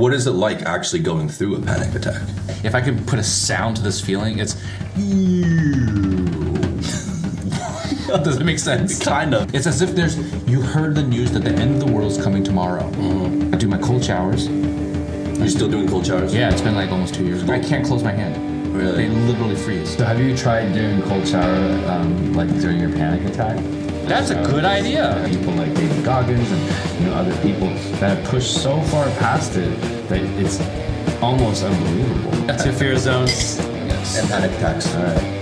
What is it like actually going through a panic attack? If I could put a sound to this feeling, it's. Does it make sense? Kind of. It's as if there's. You heard the news that the end of the world is coming tomorrow. I do my cold showers. You're still doing cold showers? Yeah, it's been like almost two years. I can't close my hand. Really? They literally freeze. So have you tried doing cold shower um, like during your panic attack? That's a good idea. People like David Goggins and you know other people that have pushed so far past it that it's almost unbelievable. Two fear zones. And panic attacks. All right.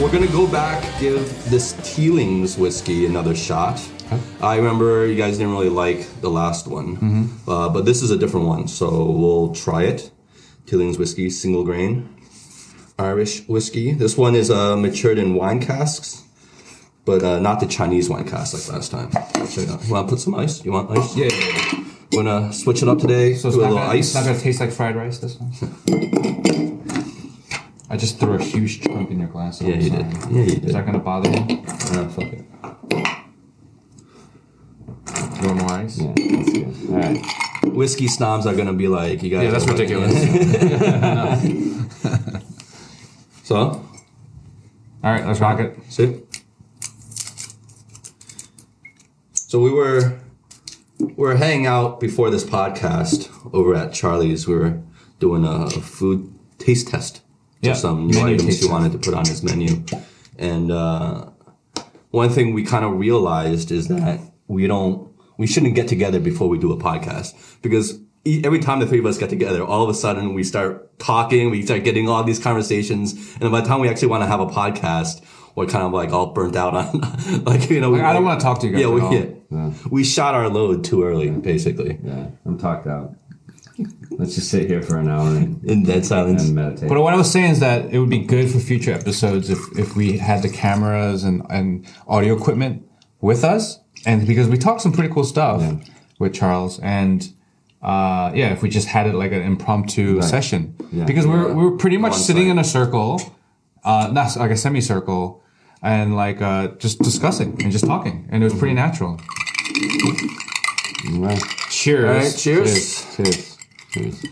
We're gonna go back, give this Teelings whiskey another shot. I remember you guys didn't really like the last one, uh, but this is a different one, so we'll try it. Teelings whiskey, single grain, Irish whiskey. This one is uh, matured in wine casks, but uh, not the Chinese wine casks like last time. So, uh, you want to put some ice? You want ice? Yeah. We're gonna switch it up today. So it's not, little gonna, ice. it's not gonna taste like fried rice. This one. I just threw a huge chunk in your glass. Yeah, you sorry. did. Yeah, you did. Is that gonna bother you? Uh, fuck it. Normal ice. Yeah, that's good. All right. Whiskey snobs are gonna be like, you guys. Yeah, that's are like- ridiculous. So, All right, let's rock it. See? So we were we were hanging out before this podcast over at Charlie's. We were doing a food taste test. Yeah, Just some new menu items taste he wanted to put on his menu. And uh, one thing we kind of realized is that we don't we shouldn't get together before we do a podcast because e- every time the three of us get together, all of a sudden we start talking, we start getting all these conversations, and by the time we actually want to have a podcast, we're kind of like all burnt out on, like you know. we- I don't wanna talk to you guys Yeah, at we, all. yeah. Yeah. we shot our load too early, basically, Yeah, I'm talked out. Let's just sit here for an hour and, in dead silence. and meditate. But what I was saying is that it would be good for future episodes if, if we had the cameras and, and audio equipment with us. And because we talked some pretty cool stuff Yeah. with Charles and, uh, yeah, if we just had it like an impromptu session, Yeah. because we we're, we we're pretty much On sitting site. in a circle, uh, not like a semicircle and like, uh, just discussing and just talking. And it was pretty natural. All right. Cheers. Right, cheers. Cheers. Cheers.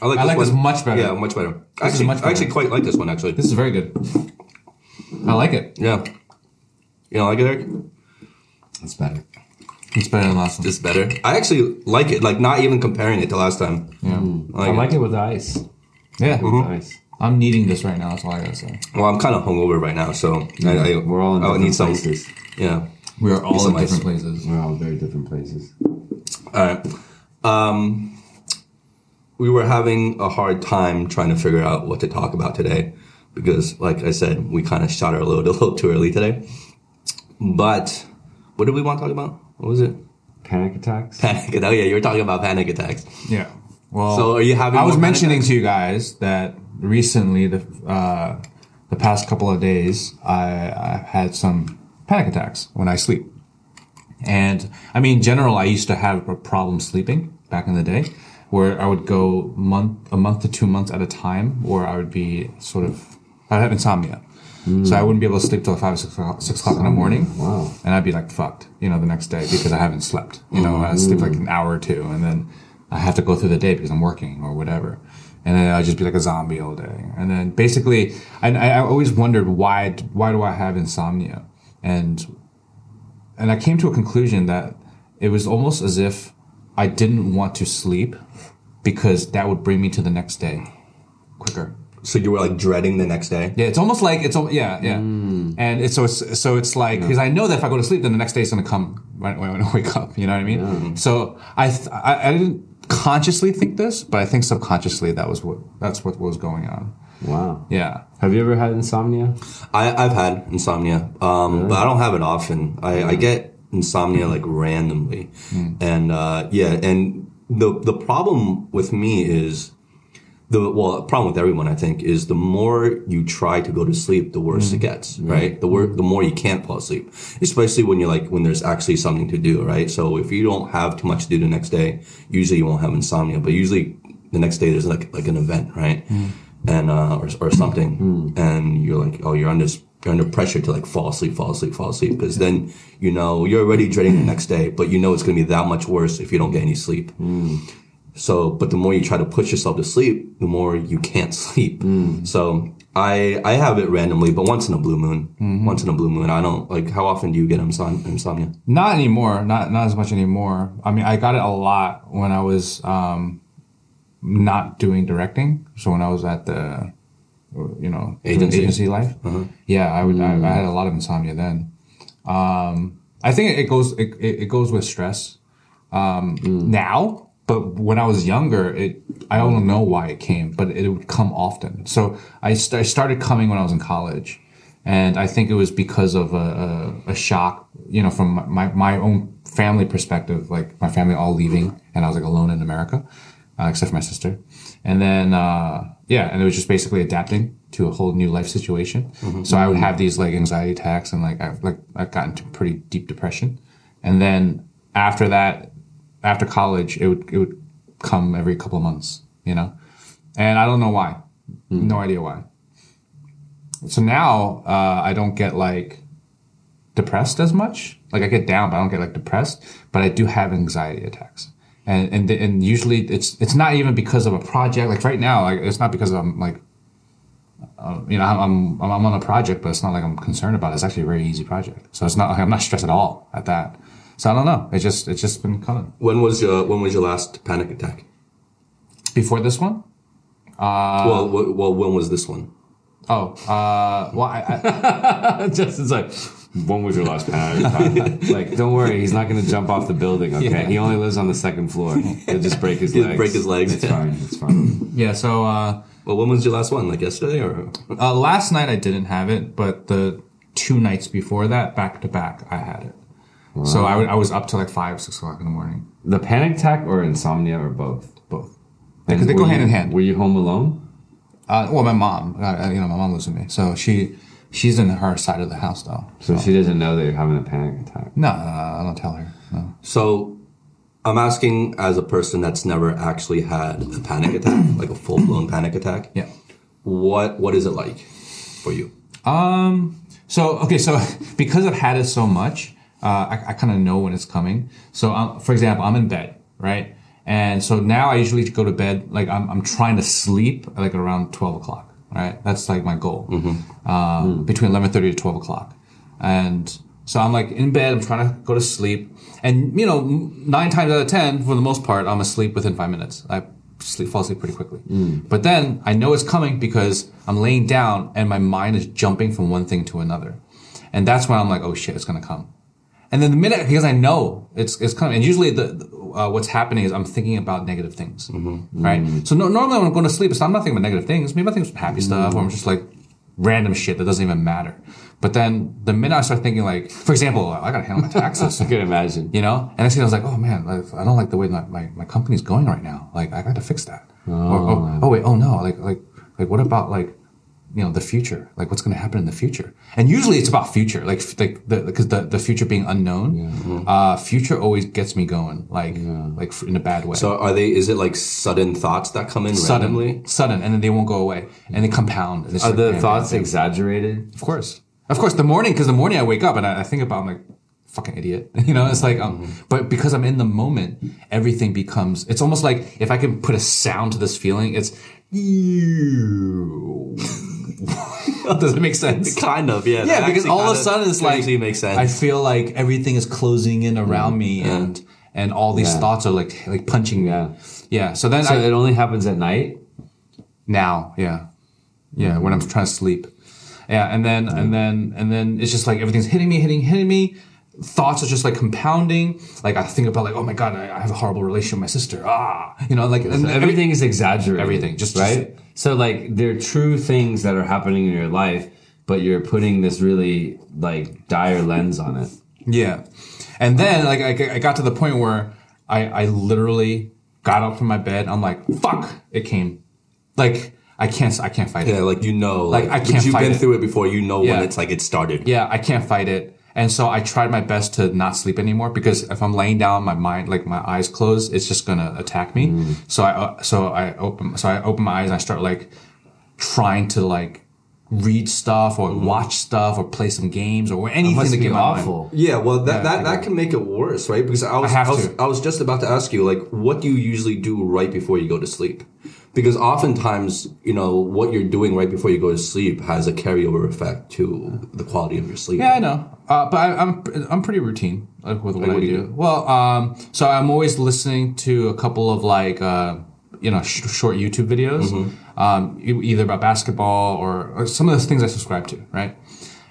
I like, I like this much better. Yeah, much better. This is actually, much I actually quite like this one. Actually, This is very good. I like it. yeah. You don't like it, Aric? That's better. It's better than last one. This is better. I actually like it. Like not even comparing it to last time. Yeah. I like it with ice. Yeah. Mm-hmm. Ice. I'm needing this right now. That's all I gotta say. Well, I'm kind of hungover right now, so I, I, We're all in I would different need some. places. Yeah. We are all some in ice. different places. We're all very different places. All right. Um, we were having a hard time trying to figure out what to talk about today because, like I said, we kind of shot our load a little too early today. But what did we want to talk about? What was it? Panic attacks. Panic. Oh yeah, you were talking about panic attacks. Yeah. Well, So are you having I was mentioning attacks? to you guys that recently, the uh, the past couple of days, I, I've had some panic attacks when I sleep. And I mean, in general, I used to have a problem sleeping back in the day, where I would go month a month to two months at a time, or I would be sort of I'd have insomnia. So I wouldn't be able to sleep till five or six o'clock, six o'clock in the morning. Wow. And I'd be like fucked, you know, the next day because I haven't slept. You know, I sleep like an mm. hour or two and then I have to go through the day because I'm working or whatever. And then I'd just be like a zombie all day. And then basically, I, I always wondered why, why do I have insomnia? And, and I came to a conclusion that it was almost as if I didn't want to sleep because that would bring me to the next day quicker. So you were like dreading the next day. Yeah, it's almost like it's al- yeah, yeah, and it's so it's so it's like because I know that if I go to sleep, then the next day is gonna come right when I wake up. You know what I mean? So I, th- I I didn't consciously think this, but I think subconsciously that was what that's what was going on. Wow. Yeah, Have you ever had insomnia? I, I've had insomnia, um, but I don't have it often. I, I get insomnia like randomly, and uh, yeah, and the the problem with me is the well problem with everyone I think is the more you try to go to sleep, the worse mm-hmm. it gets. Mm-hmm. Right, the wor- the more you can't fall asleep, especially when you're like when there's actually something to do. Right, so if you don't have too much to do the next day, usually you won't have insomnia, but usually the next day there's like like an event, right? Mm-hmm. And uh, or or something, and you're like, oh, you're under you're under pressure to like fall asleep, fall asleep, fall asleep, because then you know you're already dreading the next day, but you know it's gonna be that much worse if you don't get any sleep. Mm. So, but the more you try to push yourself to sleep, the more you can't sleep. So, I I have it randomly, but once in a blue moon. Once in a blue moon, I don't like. How often do you get insom- insomnia? Not anymore. Not not as much anymore. I mean, I got it a lot when I was um, not doing directing. So when I was at the, you know, Agency? agency life. Yeah, I would. I, I had a lot of insomnia then. Um, I think it goes. It, it, it goes with stress. Um, Now, but when I was younger, it. I don't know why it came, but it would come often. So I, st- I started coming when I was in college. And I think it was because of a, a, a shock, you know, from my, my own family perspective, like my family all leaving and I was like alone in America, uh, except for my sister. And then, uh, yeah, and it was just basically adapting to a whole new life situation. So I would have these like anxiety attacks and like, I've like, I got into pretty deep depression. And then after that, after college, it would, it would come every couple of months, you know? And I don't know why. No idea why. So now uh, I don't get like depressed as much. Like I get down, but I don't get like depressed. But I do have anxiety attacks, and and and usually it's it's not even because of a project. Like right now, like it's not because I'm like, uh, you know, I'm, I'm I'm on a project, but it's not like I'm concerned about it. It's actually a very easy project, so it's not like I'm not stressed at all at that. So I don't know. It's just it's just been coming. When was your When was your last panic attack? Before this one, well, w- well, when was this one? oh, uh, well, I, I, Justin's like, when was your last panic attack? like, don't worry, he's not going to jump off the building, okay? Yeah. He only lives on the second floor. He'll just break his He'll legs. break his legs. It's fine, it's fine. yeah. So. uh Well, when was your last one? Like yesterday, or Uh, last night I didn't have it, but the two nights before that, back to back, I had it. So I was up to like five, six o'clock in the morning. The panic attack or insomnia or both? Both. Because they go hand you- in hand. Were you home alone? Uh, well, my mom, uh, you know, my mom lives with me, so she, she's in her side of the house though. So she doesn't know that you're having a panic attack. No, no, no, I don't tell her. No. so? I'm asking as a person that's never actually had a panic attack, like a full blown panic attack. Yeah. What What is it like for you? Um. So okay. So because I've had it so much, uh, I, I kind of know when it's coming. So um, for example, I'm in bed, right? And so now I usually go to bed like I'm I'm trying to sleep like around twelve o'clock. Right. That's like my goal. Um, between eleven thirty to twelve o'clock, and so I'm like in bed. I'm trying to go to sleep, and you know, nine times out of ten, for the most part, I'm asleep within five minutes. I sleep, fall asleep pretty quickly. But then I know it's coming because I'm laying down and my mind is jumping from one thing to another. And that's when I'm like, oh shit, it's gonna come. And then the minute, because I know it's, it's coming, and usually the, uh, what's happening is I'm thinking about negative things, right? So no, normally when I'm going to sleep, it's not, I'm not thinking about negative things. Maybe I think some happy stuff, or I'm just like random shit that doesn't even matter. But then the minute I start thinking like, for example, I gotta handle my taxes. I can imagine. you know? And next thing I was like, oh man, I don't like the way my, my, my company's going right now. Like, I got to fix that. Or, oh, oh, wait, oh no, like, like, like, what about like, you know, the future? Like, what's going to happen in the future? And usually it's about future, like, like, the, because the, the future being unknown, uh, future always gets me going, like, like in a bad way. So are they? Is it like sudden thoughts that come in randomly? sudden, sudden, and then they won't go away, and they compound. And it's Are the thoughts exaggerated? Of course. Of course, the morning, because the morning I wake up and I, I think about, I'm like, fucking idiot. You know, it's like, um, but because I'm in the moment, everything becomes, it's almost like if I can put a sound to this feeling, it's, does it make sense? Kind of, yeah. Yeah, because all of a sudden it's like, makes sense. I feel like everything is closing in around me mm, and, and all these Yeah. thoughts are like, like punching me. Yeah. Yeah. So then So I, it only happens at night? now yeah yeah when i'm trying to sleep yeah and then and mm. then and then it's just like everything's hitting me hitting hitting me thoughts are just like compounding like i think about like oh my god i, I have a horrible relationship with my sister ah you know like and So every- everything is exaggerated. Everything, just- right. so like there are true things that are happening in your life, but you're putting this really like dire lens on it. yeah and then like I, I got to the point where i i literally got up from my bed i'm like fuck it came like i can't i can't fight it yeah, like you know, Like, like, I can't you've been it. through it before. You know Yeah. when it's like it started. yeah, I can't fight it. And so I tried my best to not sleep anymore because if I'm laying down, my mind, like my eyes closed, it's just gonna attack me. Mm. So I, uh, so I open, so I open my eyes and I start like trying to like read stuff or watch stuff or play some games or anything Mm. To be get my mind. awful. Yeah, well, that, Yeah, that, that can make it worse, right? Because I was, I have was, to. I was just about to ask you, like, what do you usually do right before you go to sleep? Because oftentimes, you know, what you're doing right before you go to sleep has a carryover effect to the quality of your sleep. Yeah, I know. Uh, but I, I'm I'm pretty routine like with what Like, I what do do. do? Well, um, so I'm always listening to a couple of like uh, you know sh- short YouTube videos, Mm-hmm. um, either about basketball or, or some of the things I subscribe to, right?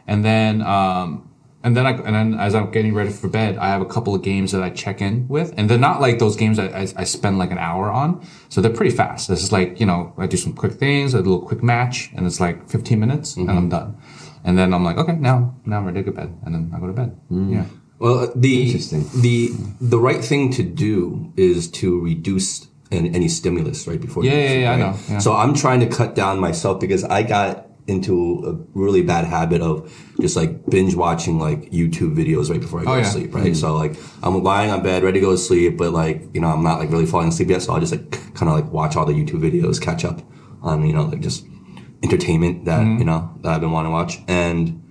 And then um, and then I and then as I'm getting ready for bed, I have a couple of games that I check in with, and they're not like those games that I, I spend like an hour on, so they're pretty fast. This is like you know I do some quick things, a little quick match, and it's like 15 minutes, and mm-hmm. I'm done. And then I'm like, okay, now now I'm ready to go to bed, and then I go to bed. Mm. Yeah. Well, uh, the Interesting. the the right thing to do is to reduce an, any stimulus right before. you Yeah, yeah, sleep, yeah, I know, yeah. So I'm trying to cut down myself because I got into a really bad habit of just like binge watching like YouTube videos right before I go Oh, to sleep. Right. So like I'm lying on bed ready to go to sleep, but like you know I'm not like really falling asleep yet. So I'll just like kind of like watch all the YouTube videos, catch up on you know like just entertainment that Mm-hmm. you know that I've been wanting to watch and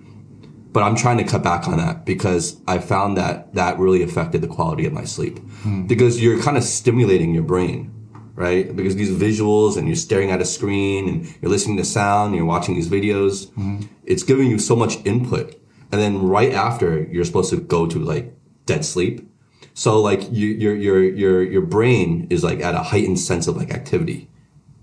but I'm trying to cut back on that because I found that that really affected the quality of my sleep because you're kind of stimulating your brain, right? Because these visuals and you're staring at a screen and you're listening to sound, and you're watching these videos, it's giving you so much input. And then right after you're supposed to go to like dead sleep. So like you, your, your, your, your brain is like at a heightened sense of like activity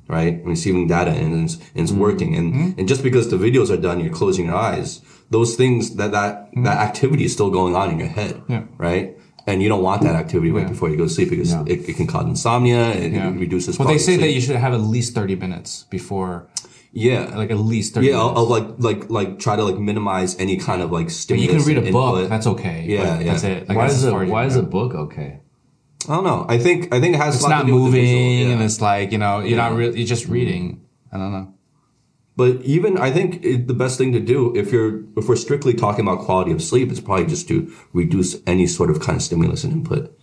right? Receiving data and it's, and it's Mm-hmm. working. And, and just because the videos are done, you're closing your eyes. Those things, that, that, that activity is still going on in your head, Mm-hmm. Yeah. right? And you don't want that mm. activity right Yeah. before you go to sleep because it, it can cause insomnia and Yeah. it reduces Well, they say of that you should have at least 30 minutes before, yeah. like at least 30 yeah, I'll. I'll like, like, like try to like minimize any kind of like But stimulus. you can read a and book. input. That's okay. Yeah, yeah. That's it. Like, Why that's is as a far as you why is a book okay? I don't know. I think, I think it has It's a lot not to do with the visual, moving, yeah. and it's like you know you're not really you're just reading. I don't know. But even I think it, the best thing to do if you're if we're strictly talking about quality of sleep is probably just to reduce any sort of kind of stimulus and input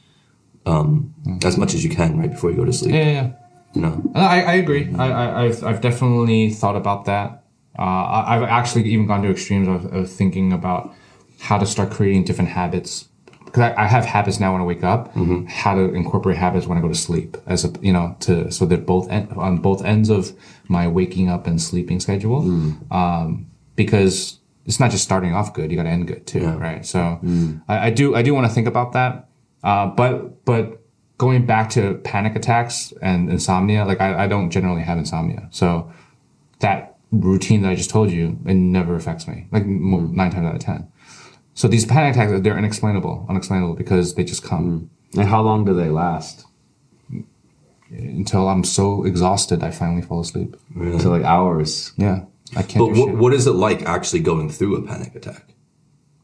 um, as much as you can right before you go to sleep. Yeah, yeah. yeah. You know, I, I agree. I, I, I've, I've definitely thought about that. Uh, I, I've actually even gone to extremes of, of thinking about how to start creating different habits. Because I, I have habits now when I wake up. How to incorporate habits when I go to sleep, as a you know, to so that both en- on both ends of my waking up and sleeping schedule. Um, because it's not just starting off good; you got to end good too, right? So I, I do I do want to think about that. Uh, but but going back to panic attacks and insomnia, like I, I don't generally have insomnia. So that routine that I just told you, it never affects me, like mo- nine times out of 10. So these panic attacks, they're inexplainable, unexplainable because they just come And how long do they last? until I'm so exhausted, I finally fall asleep. So like hours. Yeah. I can't but do what, shit. what is it like actually going through a panic attack?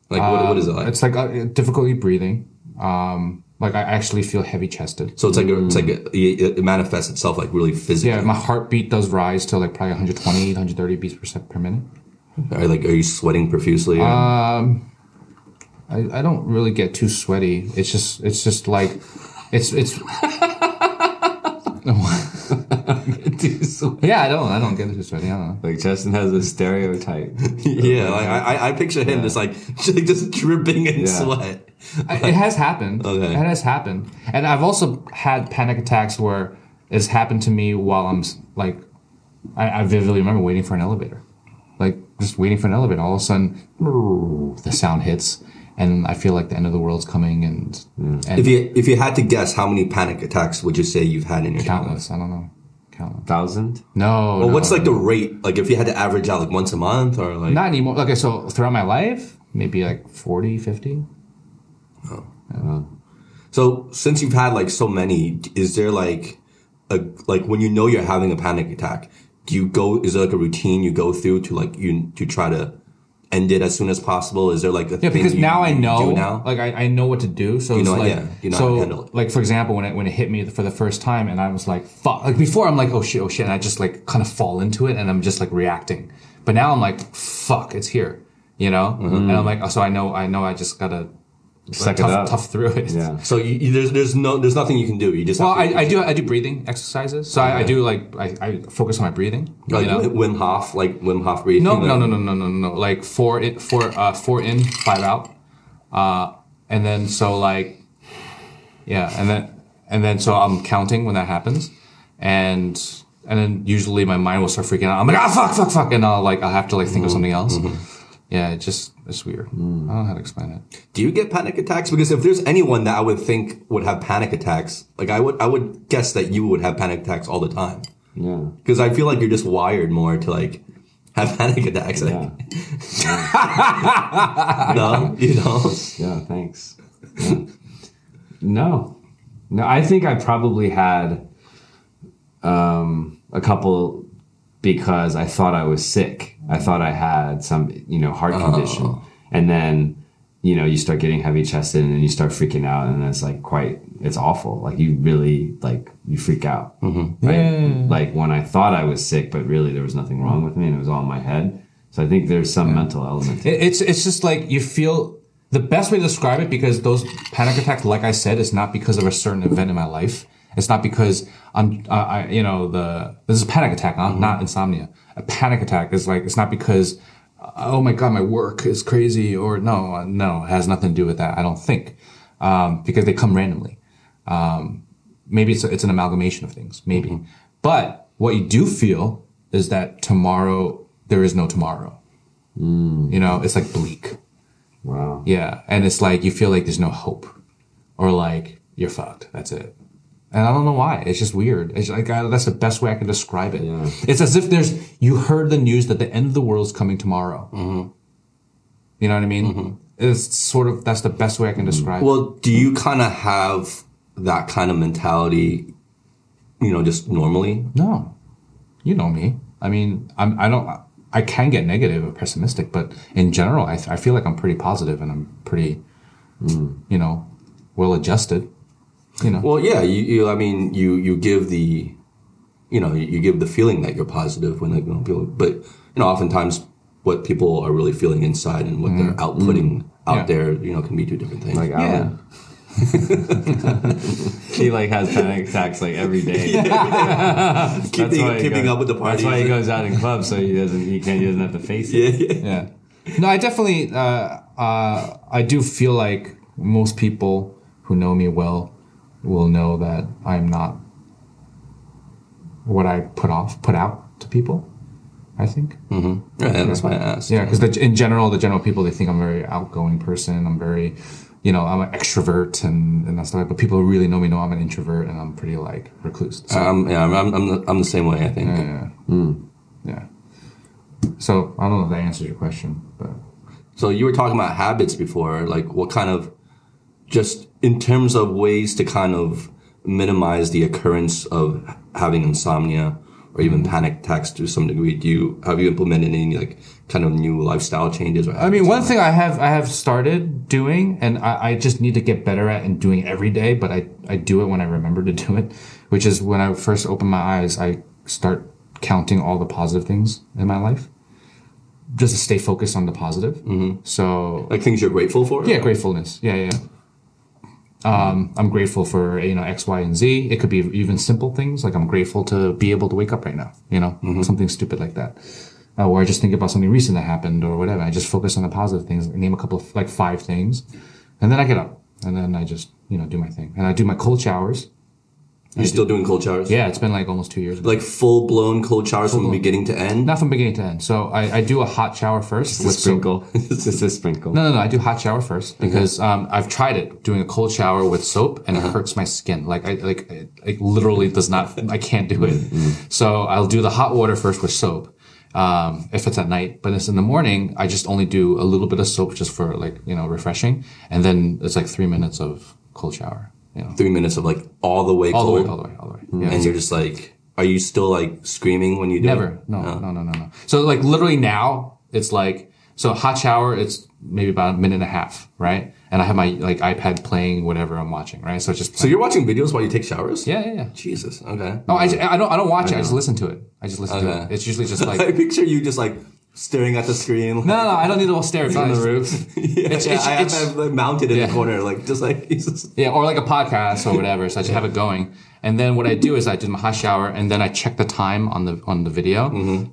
Like what, what is it like? It's like uh, difficulty breathing. Um, like I actually feel heavy chested. So it's like a, it's like a, it, it manifests itself like really physically. Yeah, my heartbeat does rise to like probably 120, 130 beats per, sec- per minute. Are like are you sweating profusely? or- I, I don't really get too sweaty. It's just it's just like it's it's yeah. I don't I don't get too sweaty. I don't know. Like Justin has a stereotype. yeah, like I, I- I picture him just like just dripping in Yeah. sweat. I- it has happened. Okay. It has happened, and I've also had panic attacks where it's happened to me while I'm s- like I, I vividly remember waiting for an elevator, like just waiting for an elevator. All of a sudden, the sound hits, and I feel like the end of the world's coming, and and If you if you had to guess, how many panic attacks would you say you've had in your time? countless. I don't know. Countless. Thousand? No. Well, no. what's like the rate? Like if you had to average out like once a month or like Not anymore. Okay, so throughout my life, maybe like 40, 50. So since you've had like so many, is there like a like when you know you're having a panic attack, do you go? Is there like a routine you go through to like you to try to end it as soon as possible? Is there like a Yeah, thing because you, now I know, now? like I, I know what to do. So it's know- like, yeah, you know how to handle so like for example, when it when it hit me for the first time, and I was like, fuck. Like before, I'm like, oh shit, oh shit, and I just like kind of fall into it, and I'm just like reacting. But now I'm like, fuck, it's here, you know. Mm-hmm. And I'm like, oh, so I know, I know, I just gotta Suck it tough, up. tough through it. Yeah. So you, you- there's there's no there's nothing you can do. You just Well, have to, I, I do I do breathing exercises. So I, I do like I, I focus on my breathing. like you know? Wim Hof, like Wim Hof breathing. No, no, no, no, no, no, no. Like four in, four, uh, four in, five out, uh, and then so like, yeah, and then and then so I'm counting when that happens, and and then usually my mind will start freaking out. I'm like, ah, fuck, fuck, fuck, and I'll like I'll have to like think of something else. Yeah, it just it's weird. I don't know how to explain it. Do you get panic attacks? Because if there's anyone that I would think would have panic attacks, like I would I would guess that you would have panic attacks all the time. Yeah. Because I feel like you're just wired more to like have panic attacks. Like, Yeah. no, you know. Yeah, thanks. Yeah. No. No, I think I probably had um, a couple because I thought I was sick. I thought I had some, you know, heart condition. And then, you know, you start getting heavy chested and then you start freaking out and it's like quite, it's awful. Like you really, like, you freak out. Right? Like when I thought I was sick, but really there was nothing wrong with me and it was all in my head. So I think there's some mental element. to it. It, it's it's just like you feel the best way to describe it because those panic attacks, like I said, is not because of a certain event in my life. It's not because I'm, uh, I, you know, the this is a panic attack, not, not insomnia. A panic attack is like it's not because, oh my god, my work is crazy, or no, no, it has nothing to do with that. I don't think, um, because they come randomly. Um, maybe it's a, it's an amalgamation of things, maybe. But what you do feel is that tomorrow there is no tomorrow. You know, it's like bleak. Wow. Yeah. And it's like you feel like there's no hope or like you're fucked. That's it. And I don't know why. It's just weird. It's like I, that's the best way I can describe it. Yeah. It's as if there's you heard the news that the end of the world is coming tomorrow. Mm-hmm. You know what I mean? Mm-hmm. It's sort of that's the best way I can mm-hmm. describe it. Well, do you kind of have that kind of mentality, you know, just normally? No, you know me. I mean, I'm. I don't. I can get negative or pessimistic, but in general, I, I feel like I'm pretty positive and I'm pretty, mm. you know, well adjusted. You know. Well, yeah, you, you I mean, you you give the, you know, you give the feeling that you're positive when like, you know, people, but you know, oftentimes what people are really feeling inside and what they're outputting out Yeah. there, you know, can be two different things. Like Yeah. Alan. he like has panic attacks like every day. keeping That's why keeping goes- up with the parties. That's why he goes out in clubs so he doesn't he can't he doesn't have to face it. yeah, yeah. Yeah. No, I definitely, uh, uh, I do feel like most people who know me well will know that I'm not what I put off, put out to people. I think. Yeah, that's why I asked. Yeah, because in general, the general people they think I'm a very outgoing person. I'm very, you know, I'm an extrovert and and that stuff. But people who really know me know I'm an introvert and I'm pretty like recluse. So, Um, yeah, I'm, I'm, I'm, the, I'm the same way, I think. yeah, yeah. So I don't know if that answers your question, but So you were talking about habits before, like what kind of, just in terms of ways to kind of minimize the occurrence of having insomnia or even panic attacks to some degree. Do you have you implemented any like kind of new lifestyle changes? Or I mean, one thing I have I have started doing, and I, I just need to get better at and doing every day, but I, I do it when I remember to do it, which is when I first open my eyes, I start counting all the positive things in my life, just to stay focused on the positive. Mm-hmm. So like things you're grateful for. yeah, gratefulness. Yeah, yeah. Um, I'm grateful for you know X, Y, and Z. It could be even simple things like I'm grateful to be able to wake up right now. You know, something stupid like that. Uh, or I just think about something recent that happened or whatever. I just focus on the positive things. Name a couple of like five things, and then I get up and then I just you know do my thing and I do my cold showers. You're still doing cold showers. Yeah, it's been like almost two years. Like full blown cold showers from beginning to end. Not from beginning to end. So I, I do a hot shower first With with soap. sprinkle. just a sprinkle. No, no, no. I do hot shower first because um, I've tried it doing a cold shower with soap and it hurts my skin. Like I like it, it literally does not. I can't do it. So I'll do the hot water first with soap. Um, if it's at night, but it's in the morning, I just only do a little bit of soap just for like you know refreshing, and then it's like three minutes of cold shower. Know, Three minutes of like all the way all the way, all the way, all the way. Mm. Yeah. And you're just like, are you still like screaming when you do Never. it? No, no, no, no, no. So like literally now it's like so hot shower. It's maybe about a minute and a half, right? And I have my like iPad playing whatever I'm watching, right? So it's just So you're watching videos while you take showers? yeah, yeah, yeah. Jesus. Okay. Oh, I, I don't I don't watch it. I just listen to it. I just listen to it. It's usually just like I like picture you just like staring at the screen. No, no, I don't need to stare. It's on the roof. yeah, It's- yeah, it's- I have it's- like, mounted in Yeah. the corner, like just like Yeah, or like a podcast or whatever. So I just have it going, and then what I do is I do my hot shower, and then I check the time on the on the video.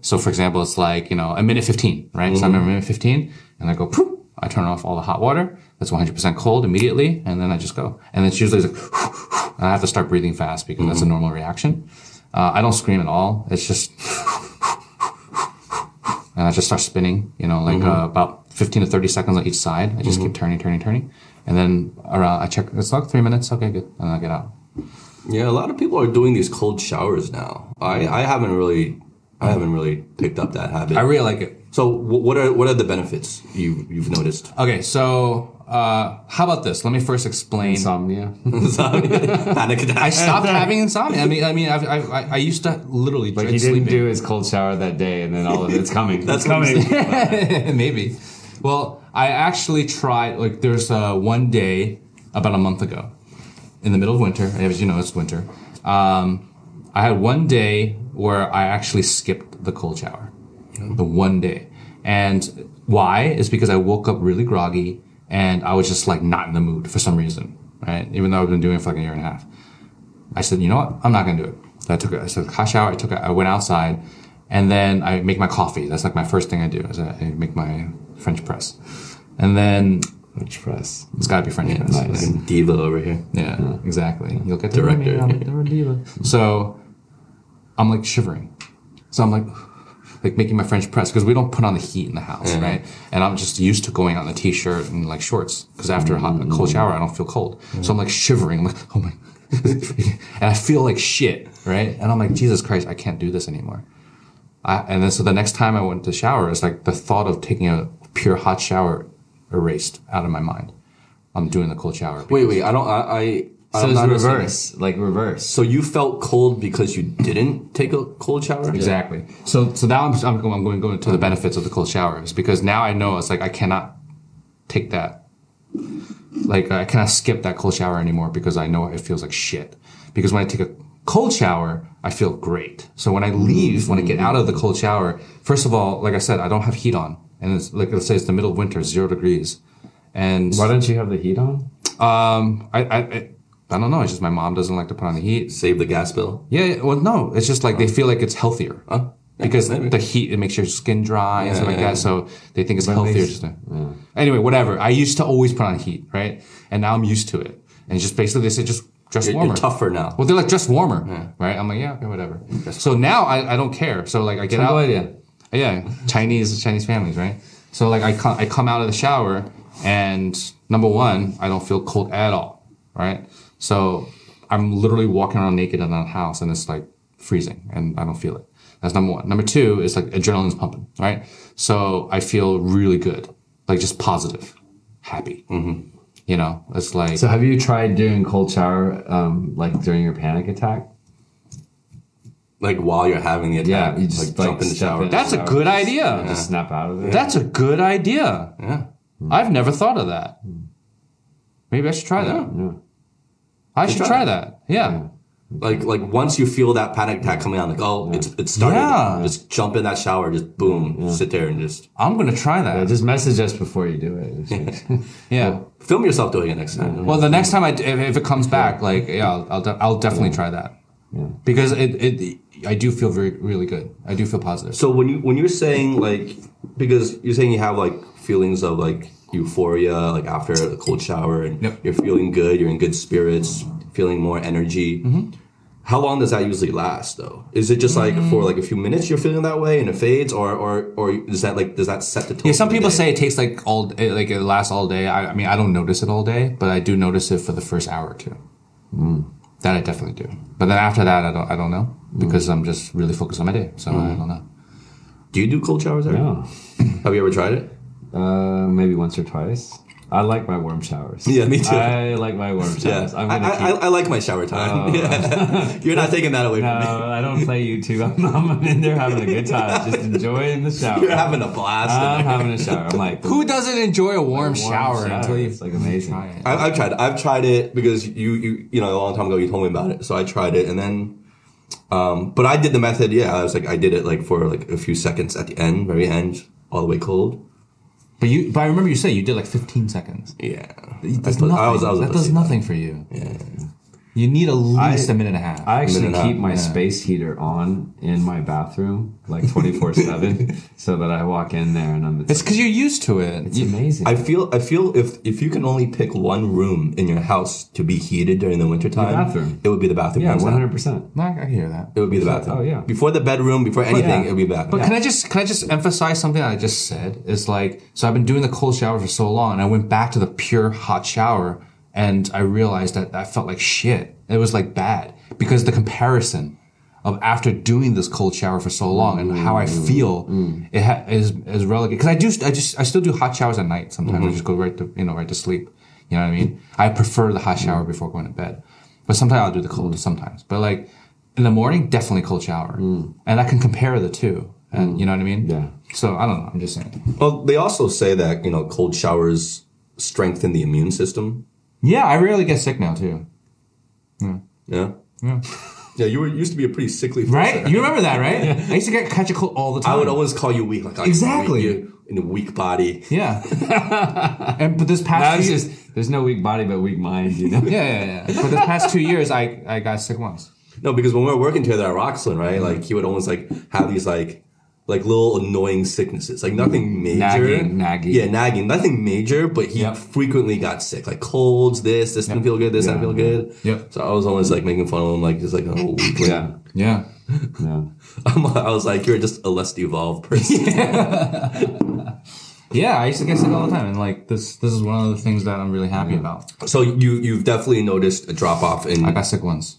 So for example, it's like you know a minute fifteen, right? So I'm at a minute fifteen, and I go. Poof, I turn off all the hot water. That's 100% cold immediately, and then I just go. And it's usually like, and I have to start breathing fast because that's a normal reaction. Uh, I don't scream at all. It's just, and I just start spinning. You know, like mm-hmm. uh, about 15 to 30 seconds on each side. I just keep mm-hmm. turning, turning, turning, and then around I check. It's like three minutes. Okay, good, and I get out. yeah. A lot of people are doing these cold showers now. I I haven't really I haven't really picked up that habit. I really like it. so what are what are the benefits you you've noticed? Okay, so uh, how about this? Let me first explain. Insomnia. insomnia. Panic attack. I stopped having insomnia. I mean, I mean, I've, I've, I I used to literally dread he didn't sleeping. do his cold shower that day, and then all of it's coming. That's coming. Maybe. Well, I actually tried. Like, there's uh, one day about a month ago, in the middle of winter. As you know, it's winter. Um, I had one day where I actually skipped the cold shower. The one day, and why is because I woke up really groggy and I was just like not in the mood for some reason. Right, even though I've been doing it for like a year and a half. I said, you know what? I'm not gonna do it. So I took a, I took a hot shower. I took a, I went outside, and then I make my coffee. That's like my first thing I do. Is I make my French press, and then French press. it's gotta be French press. nice. Diva over here. Yeah, exactly. You'll get to me. Director. I'm a diva. So I'm like shivering. So I'm like, like making my French press because we don't put on the heat in the house, mm-hmm. right? And I'm just used to going out in a t-shirt and like shorts because after a, hot, a cold mm-hmm. shower, I don't feel cold. So mm-hmm. I'm like shivering. I'm like, oh my, and I feel like shit, right? And I'm like, Jesus Christ, I can't do this anymore. I, and then so the next time I went to shower, it's like the thought of taking a pure hot shower erased out of my mind. I'm doing the cold shower. Wait, wait. I don't. I. I So it's reverse, like reverse. So you felt cold because you didn't take a cold shower? Exactly. So so now I'm I'm going, I'm going to go into the benefits of the cold showers because now I know it's like I cannot take that. Like I cannot skip that cold shower anymore because I know it feels like shit. Because when I take a cold shower, I feel great. So when I leave, when I get out of the cold shower, first of all, like I said, I don't have heat on, and it's like let's say it's the middle of winter, zero degrees, and Why don't you have the heat on? um, I I. I I don't know. It's just my mom doesn't like to put on the heat. Save the gas bill. Yeah, yeah, well, no, it's just like they feel like it's healthier Huh? because maybe. the heat it makes your skin dry and stuff like yeah, that. So they think it's healthier. makes- Just to, Anyway, whatever. I used to always put on heat, right? And now I'm used to it. And just basically they say just dress You're, warmer. you're tougher now. Well, they're like dress warmer, right? I'm like yeah, okay, whatever. So now I, I don't care. So like I get out. idea. Yeah, Chinese Chinese families, right? So like I come I come out of the shower and number one, I don't feel cold at all, right? So I'm literally walking around naked in that house and it's like freezing and I don't feel it. That's number one. Number two is like adrenaline's pumping, right? So I feel really good, like just positive, happy. Mm-hmm. You know, it's like So have you tried doing cold shower, um, like during your panic attack? Like while you're having the attack, Yeah, you just, like, jump in the shower. in. that's a shower. good idea. Just snap out of it. That's a good idea. Yeah. I've never thought of that. Maybe I should try that. Yeah. I should try try that. Yeah. Like like once you feel that panic attack coming on, like oh, it's it's started. Yeah. Just jump in that shower, just boom, sit there and just I'm gonna try Yeah, that. just message us before you do it. It's like- Yeah. film yourself doing it next time. Well, the next time I, if, if it comes back, like, yeah, I'll, I'll, de- I'll definitely try that. Because it, it, I do feel very, really good. I do feel positive. So when you when you're saying like because you're saying you have like feelings of like euphoria like after a cold shower and Yep. you're feeling good, you're in good spirits, feeling more energy. Mm-hmm. How long does that usually last though? Is it just like for Mm. like a few minutes you're feeling that way and it fades or or or is that like does that set the tone? Yeah, some people say it takes like all, like it lasts all day. I, I mean, I don't notice it all day, but I do notice it for the first hour or two. That I definitely do. But then after that, I don't, I don't know because I'm just really focused on my day. So I don't know. Do you do cold showers yeah. Have you ever tried it? Uh, maybe once or twice. I like my warm showers. Yeah, me too. I like my warm Yeah, showers. I'm gonna I, keep. I, I like my shower time. Yeah. You're not taking that away from me. no, I don't play YouTube. I'm, I'm in there having a good time, just enjoying the shower. You're having a blast. I'm having a shower. I'm like, Who doesn't enjoy a warm, warm shower, until you It's like amazing. try it? I, I've tried it. I've tried it because you, you, you know, a long time ago you told me about it. So I tried it and then, um, but I did the method. Yeah. I was like, I did it like for like a few seconds at the end, very end. all the way cold. But you, but I remember you say you did like 15 seconds. Yeah. Does put- nothing. I was- I was that does nothing for you. You need at least I- a minute and a half. I actually minute and a keep half, my yeah. space heater on in my bathroom like 24 7 so that I walk in there and I'm it's because you're used to it. it's amazing. I feel I feel if if you can only pick one room in your house to be heated during the wintertime, bathroom. it would be the bathroom. yeah, 100%. No, I I hear that. It would be the bathroom. Oh, yeah. Before the bedroom, before anything, yeah. it would be the bathroom. But can I just can I just emphasize something I just said? Is like so I've been doing the cold shower for so long, and I went back to the pure hot shower, and I realized that I felt like shit. It was like bad because the comparison of after doing this cold shower for so long and how I mm. feel mm. it ha- is is relegated. Because I do I just I still do hot showers at night. Sometimes I mm-hmm. just go right to you know right to sleep. You know what I mean? I prefer the hot shower mm. before going to bed, but sometimes I'll do the cold. Sometimes, but like in the morning, definitely cold shower, and I can compare the two. And you know what I mean? Yeah. So I don't know. I'm just saying. Well, they also say that you know cold showers strengthen the immune system. Yeah, I rarely get sick now too. Yeah. Yeah. Yeah, you were used to be a pretty sickly person. Right? You remember that, right? Yeah. I used to get catch a cold all the time. I would always call you weak, like Exactly. you're in a weak body. Yeah. and but this past it's two just, there's no weak body but weak mind, you know? yeah, yeah, yeah. But this past two years, I I got sick once. No, because when we were working together at Roxland, right? Like he would always like have these like like little annoying sicknesses, like nothing major. Nagging, nagging. Yeah, nagging. Nothing major, but he Yep. frequently got sick, like colds. This, this didn't feel good. This didn't feel good. Yep. So I was always like making fun of him, like just like oh. Yeah. Yeah. Yeah. I'm, I was like, you're just a less evolved person. Yeah, yeah, I used to get sick all the time, and like this, this is one of the things that I'm really happy about. so you you've definitely noticed a drop off in I got sick once.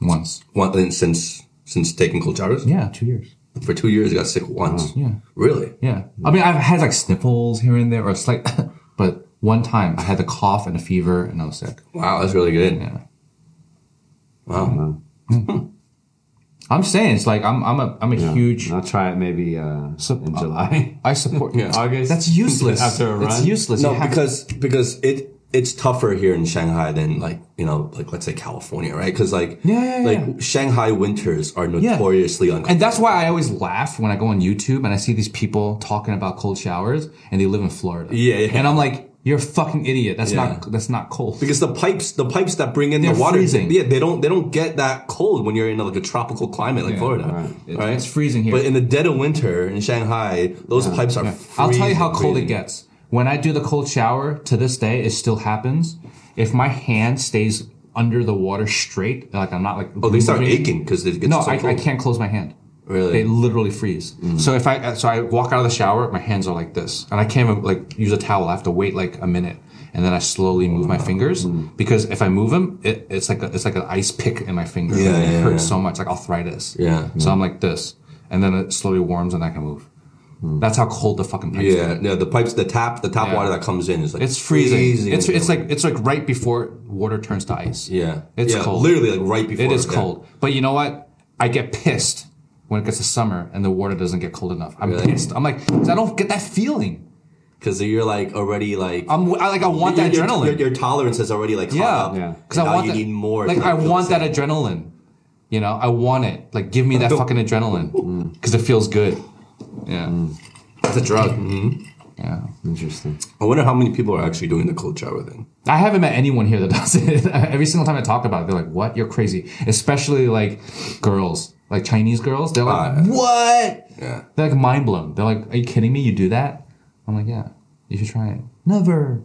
Once. one since since taking cold showers. Yeah, two years. For two years, you got sick once. Yeah. Really? Yeah. I mean, I've had like sniffles here and there, or slight, but one time I had the cough and a fever, and I was sick. Wow, that's really good. Yeah. Wow. I'm saying, it's like I'm, I'm a, I'm a huge. I'll try it maybe uh, in July. I support. Yeah. August. That's useless. After a run? It's useless. No, have- because because it it's tougher here in Shanghai than like you know like let's say California, right? Because like Yeah, yeah, yeah. like Shanghai winters are notoriously uncomfortable. And that's why I always laugh when I go on YouTube and I see these people talking about cold showers and they live in Florida. Yeah, yeah. And I'm like, you're a fucking idiot. That's Yeah. not that's not cold. because the pipes the pipes that bring in They're the water, freezing. yeah, they don't they don't get that cold when you're in like a tropical climate like Yeah, Florida, right. It- right? It's freezing here. But in the dead of winter in Shanghai, those pipes are. I'll tell you how freezing, cold it gets. When I do the cold shower, to this day, it still happens. If my hand stays under the water straight, like I'm not like Oh, they start moving- aching because it gets No, so I, cold. I can't close my hand. Really? They literally freeze. Mm. So if I so I walk out of the shower, my hands are like this, and I can't even like use a towel. I have to wait like a minute, and then I slowly move my fingers mm. because if I move them, it, it's like a, it's like an ice pick in my finger. Yeah, Like, it hurts yeah. so much, like arthritis. Yeah. So I'm mm. like this, and then it slowly warms, and I can move. Hmm. That's how cold the fucking pipes Yeah, get. yeah. The pipes, the tap, the tap Yeah. water that comes in is like It's freezing. It's it's like it's like right before water turns to ice. Yeah. It's Yeah, cold. Literally, like right before. It is yeah. cold. But you know what? I get pissed when it gets to summer and the water doesn't get cold enough. I'm Really? pissed. I'm like, 'cause I don't get that feeling. Because you're like already like. I'm I, like I want that your, adrenaline. Your, your tolerance is already like yeah, up. Yeah. Because I now want you that, need more. Like to, I feel the want that same. adrenaline. You know, I want it. Like give me that fucking adrenaline mm. because it feels good. Yeah, mm. it's a drug. Mm-hmm. Yeah. Interesting. I wonder how many people are actually doing the cold shower thing. I haven't met anyone here that does it. Every single time I talk about it, they're like, "What? You're crazy." Especially like girls, like Chinese girls. They're like, ah, yeah. "What?" Yeah. They're like mind blown. They're like, "Are you kidding me? You do that?" I'm like, "Yeah, you should try it." Never.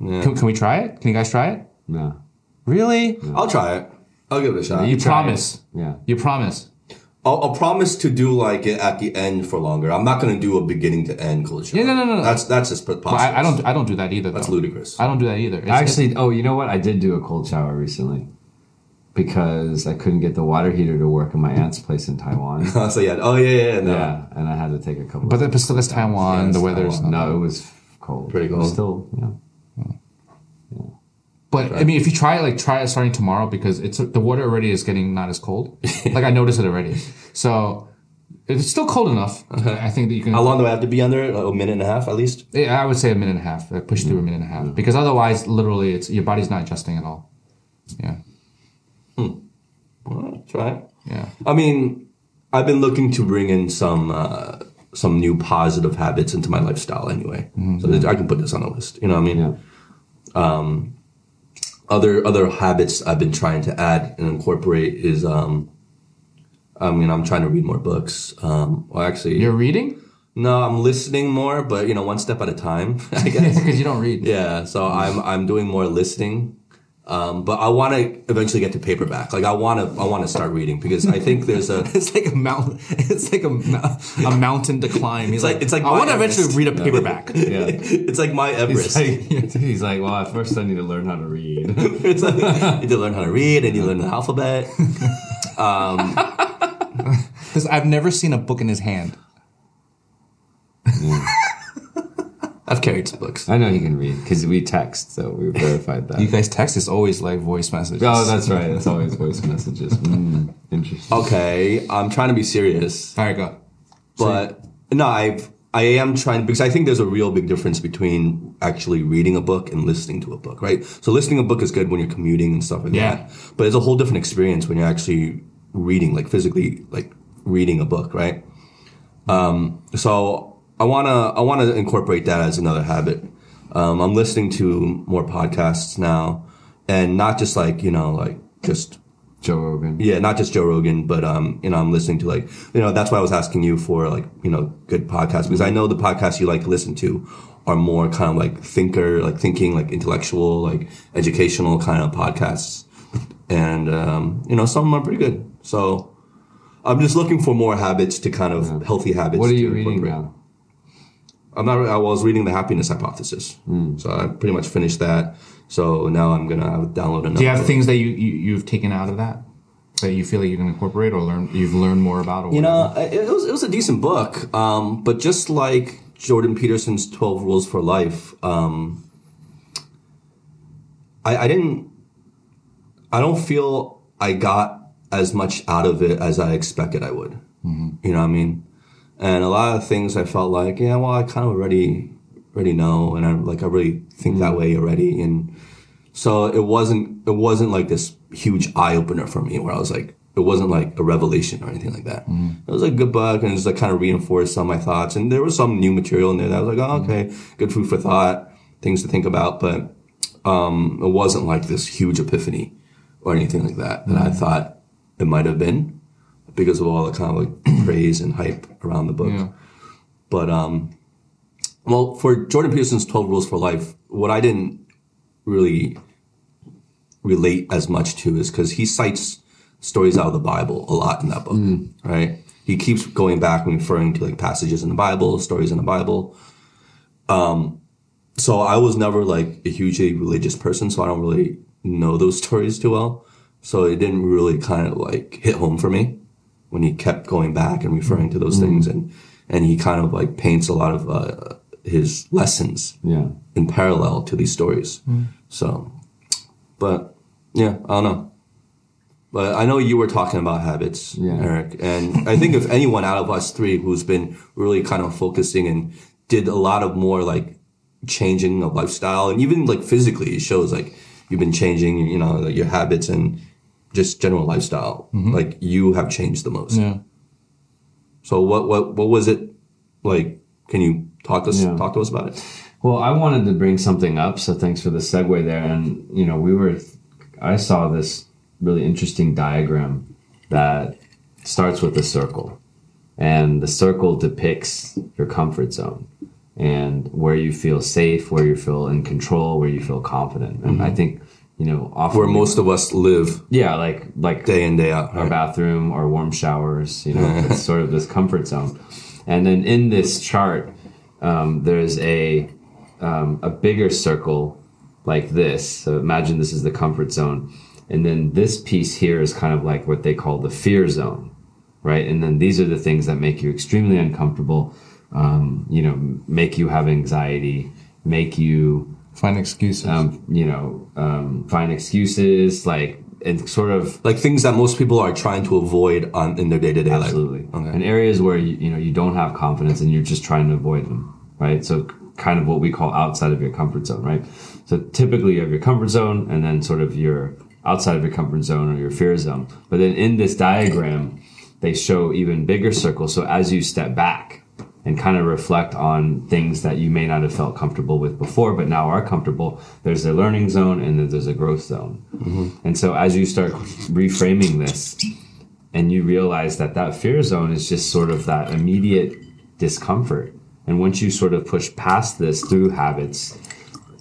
Yeah. Can, can we try it? Can you guys try it? No. Really? I'll try it. I'll give it a shot. You try promise? Yeah. You promise? I'll, I'll promise to do like it at the end for longer. I'm not gonna do a beginning to end cold shower. Yeah, no, no, no, no. That's that's just possible. But I, I don't. I don't do that either. That's though. ludicrous. I don't do that either. It's, Actually, oh, you know what? I did do a cold shower recently because I couldn't get the water heater to work in my aunt's place in Taiwan. so yeah. Oh yeah, yeah. No. yeah, and I had to take a couple. but then still, it's Taiwan. the weather's Taiwan. no, it was cold. Pretty cold. Still, yeah. But I mean, if you try it, like try it starting tomorrow because it's the water already is getting not as cold. like I noticed it already. So it's still cold enough. I think that you can. How long do I have to be under? Like a minute and a half at least. Yeah, I would say a minute and a half. uh, Push through a minute and a half because otherwise, literally, it's your body's not adjusting at all. Yeah, Hmm. Well, try it. yeah. I mean, I've been looking to bring in some uh, some new positive habits into my lifestyle anyway. So I can put this on the list. You know what I mean? Yeah. Other other habits I've been trying to add and incorporate is um, I mean I'm trying to read more books. Um, well, actually, You're reading no, I'm listening more, but you know, one step at a time. I guess. because you don't read. Yeah, so I'm I'm doing more listening, um, but I want to eventually get to paperback. Like I want to I want to start reading because I think there's a It's like a mountain. It's like a, a mountain to climb. He's like- it's like I want to eventually read a paperback. Yeah. it's like my Everest. He's like, he's like, well, at first I need to learn how to read. it's like you need to learn how to read and you learn the alphabet. This- I've never seen a book in his hand. I've carried some books. I know he can read because we text, so we verified that. You guys text is always like voice messages. oh, that's right. It's always voice messages. Mm, interesting. Okay, I'm trying to be serious, All right, go. but no, I I am trying because I think there's a real big difference between actually reading a book and listening to a book, right? So listening to a book is good when you're commuting and stuff like Yeah. that, but it's a whole different experience when you're actually reading, like physically, like reading a book, right? Um, so I wanna I wanna incorporate that as another habit. Um, I'm listening to more podcasts now, and not just like you know like just Joe Rogan. yeah, not just Joe Rogan, but um, you know, I'm listening to like, you know, that's why I was asking you for like, you know, good podcasts because I know the podcasts you like to listen to are more kind of like thinker, like thinking, like intellectual, like educational kind of podcasts, and um, you know, some of them are pretty good. So I'm just looking for more habits to kind of healthy habits. What are to you reading now? I'm not. I was reading the Happiness Hypothesis, so I pretty much finished that. So now I'm gonna download another. Do you have book. things that you, you you've taken out of that that you feel like you can incorporate or learn? You've learned more about. Or You know, it it was it was a decent book, um, but just like Jordan Peterson's Twelve Rules for Life, um, I, I didn't. I don't feel I got as much out of it as I expected I would. You know what I mean? And a lot of things I felt like, yeah, well, I kind of already already know, and I like I really think that mm-hmm. way already, and so it wasn't it wasn't like this huge eye opener for me where I was like it wasn't like a revelation or anything like that. Mm-hmm. It was a good book and it just like kind of reinforced some of my thoughts. And there was some new material in there that I was like, oh, mm-hmm. okay, good food for thought, things to think about. But um, it wasn't like this huge epiphany or anything like that that I thought it might have been because of all the kind of like praise and hype around the book. Yeah. But um, well, for Jordan Peterson's Twelve Rules for Life, what I didn't really relate as much to is because he cites stories out of the Bible a lot in that book, right? He keeps going back and referring to like passages in the Bible, stories in the Bible. Um, so I was never like a hugely religious person, so I don't really know those stories too well. So it didn't really kind of like hit home for me when he kept going back and referring to those things, and and he kind of like paints a lot of uh, his lessons Yeah. in parallel to these stories. So, but yeah, I don't know. But I know you were talking about habits, Yeah. Aric, and I think if anyone out of us three who's been really kind of focusing and did a lot of more like changing of lifestyle and even like physically, it shows like you've been changing, you know, like, your habits and just general lifestyle. Mm-hmm. Like you have changed the most. Yeah. So what what what was it like? Can you talk to us Yeah. talk to us about it? Well, I wanted to bring something up, so thanks for the segue there. And you know, we were, I saw this really interesting diagram that starts with a circle, and the circle depicts your comfort zone and where you feel safe, where you feel in control, where you feel confident. And I mm-hmm. think you know, often Where most of us live yeah, like like day in day out. our right? bathroom our warm showers. You know, it's sort of this comfort zone. And then in this chart, um, there's a um, a bigger circle like this. So imagine this is the comfort zone, and then this piece here is kind of like what they call the fear zone, right? And then these are the things that make you extremely uncomfortable. Um, you know, make you have anxiety, make you Find excuses. um, you know um, find excuses, like and sort of like things that most people are trying to avoid on in their day to day life. Absolutely. Okay. And areas where you, you know you don't have confidence and you're just trying to avoid them, right? So kind of what we call outside of your comfort zone, right? So typically you have your comfort zone and then sort of your outside of your comfort zone or your fear zone. But then in this diagram, they show even bigger circles. So as you step back and kind of reflect on things that you may not have felt comfortable with before, but now are comfortable, there's a learning zone and then there's a growth zone. Mm-hmm. And so as you start reframing this and you realize that that fear zone is just sort of that immediate discomfort. And once you sort of push past this through habits,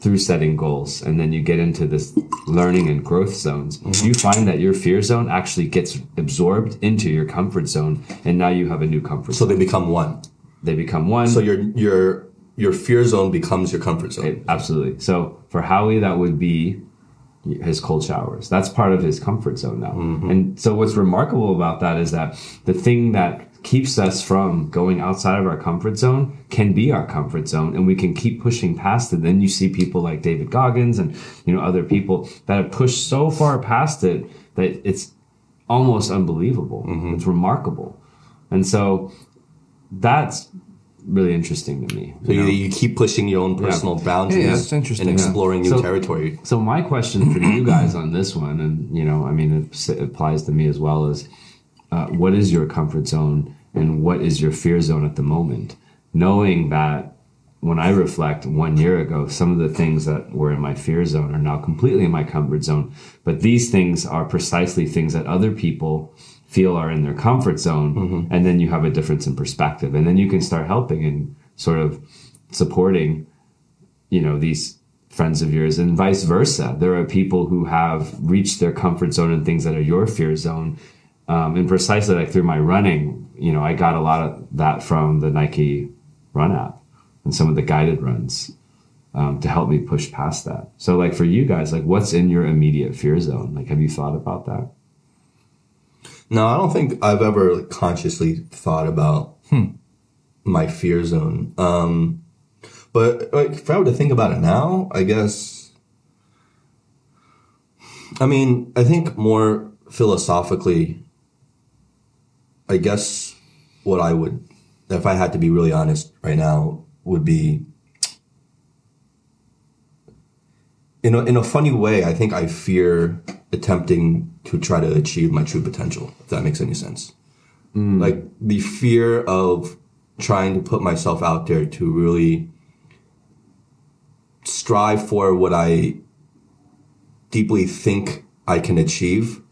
through setting goals, and then you get into this learning and growth zones, mm-hmm. you find that your fear zone actually gets absorbed into your comfort zone, and now you have a new comfort So zone. they become one. They become one. So your your your fear zone becomes your comfort zone. Absolutely. So for Howie, that would be his cold showers. That's part of his comfort zone now. Mm-hmm. And so what's remarkable about that is that the thing that keeps us from going outside of our comfort zone can be our comfort zone and we can keep pushing past it. Then you see people like David Goggins and you know other people that have pushed so far past it that it's almost unbelievable. Mm-hmm. It's remarkable. And so that's really interesting to me. So you, you keep pushing your own personal boundaries Yeah, that's interesting, and yeah. exploring new So- territory. So my question for you guys on this one, and you know, I mean, it applies to me as well, is uh, what is your comfort zone and what is your fear zone at the moment? Knowing that when I reflect one year ago, some of the things that were in my fear zone are now completely in my comfort zone. But these things are precisely things that other people feel are in their comfort zone. And then you have a difference in perspective. And then you can start helping and sort of supporting you know these friends of yours and vice versa. There are people who have reached their comfort zone and things that are your fear zone. Um, and precisely like through my running you know i got a lot of that from the nike run app and some of the guided runs um, to help me push past that. So like for you guys like what's in your immediate fear zone? Like have you thought about that No, I don't think I've ever consciously thought about my fear zone. Um, but like, if I were to think about it now, I guess. I mean, I think more philosophically. I guess what I would, if I had to be really honest right now, would be. In a, in a funny way, I think I fear attempting to try to achieve my true potential, if that makes any sense. Hmm. Like the fear of trying to put myself out there to really strive for what I deeply think I can achieve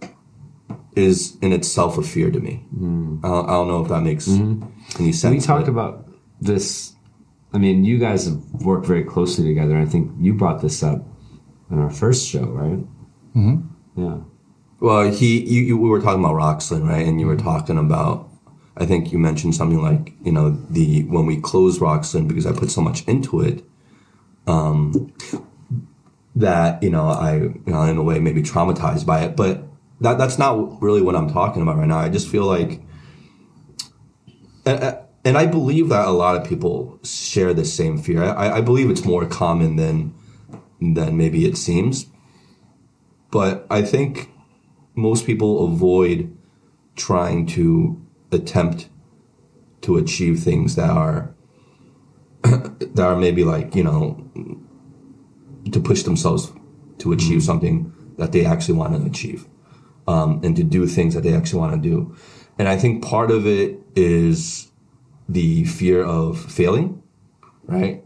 is in itself a fear to me. Hmm. I, don't, I don't know if that makes mm-hmm. any sense. we talked about this i mean you guys have worked very closely together i think you brought this up in our first show right mm-hmm. yeah Well, he, you, you, we were talking about Roxland, right? And you were talking about, I think you mentioned something like, you know, the when we closed Roxland because I put so much into it, um, that you know I, you know, in a way, maybe traumatized by it. But that that's not really what I'm talking about right now. I just feel like, and, and I believe that a lot of people share the same fear. I, I believe it's more common than than maybe it seems. But I think most people avoid trying to attempt to achieve things that are that are maybe like you know to push themselves to achieve something that they actually want to achieve um, and to do things that they actually want to do. And i think part of it is the fear of failing right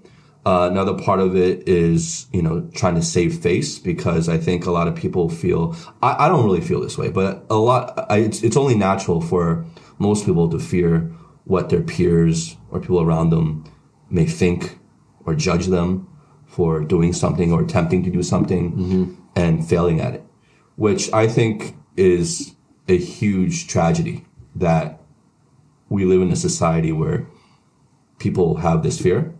uh, another part of it is, you know, trying to save face because I think a lot of people feel, I, I don't really feel this way, but a lot, I, it's, it's only natural for most people to fear what their peers or people around them may think or judge them for doing something or attempting to do something and failing at it, which I think is a huge tragedy that we live in a society where people have this fear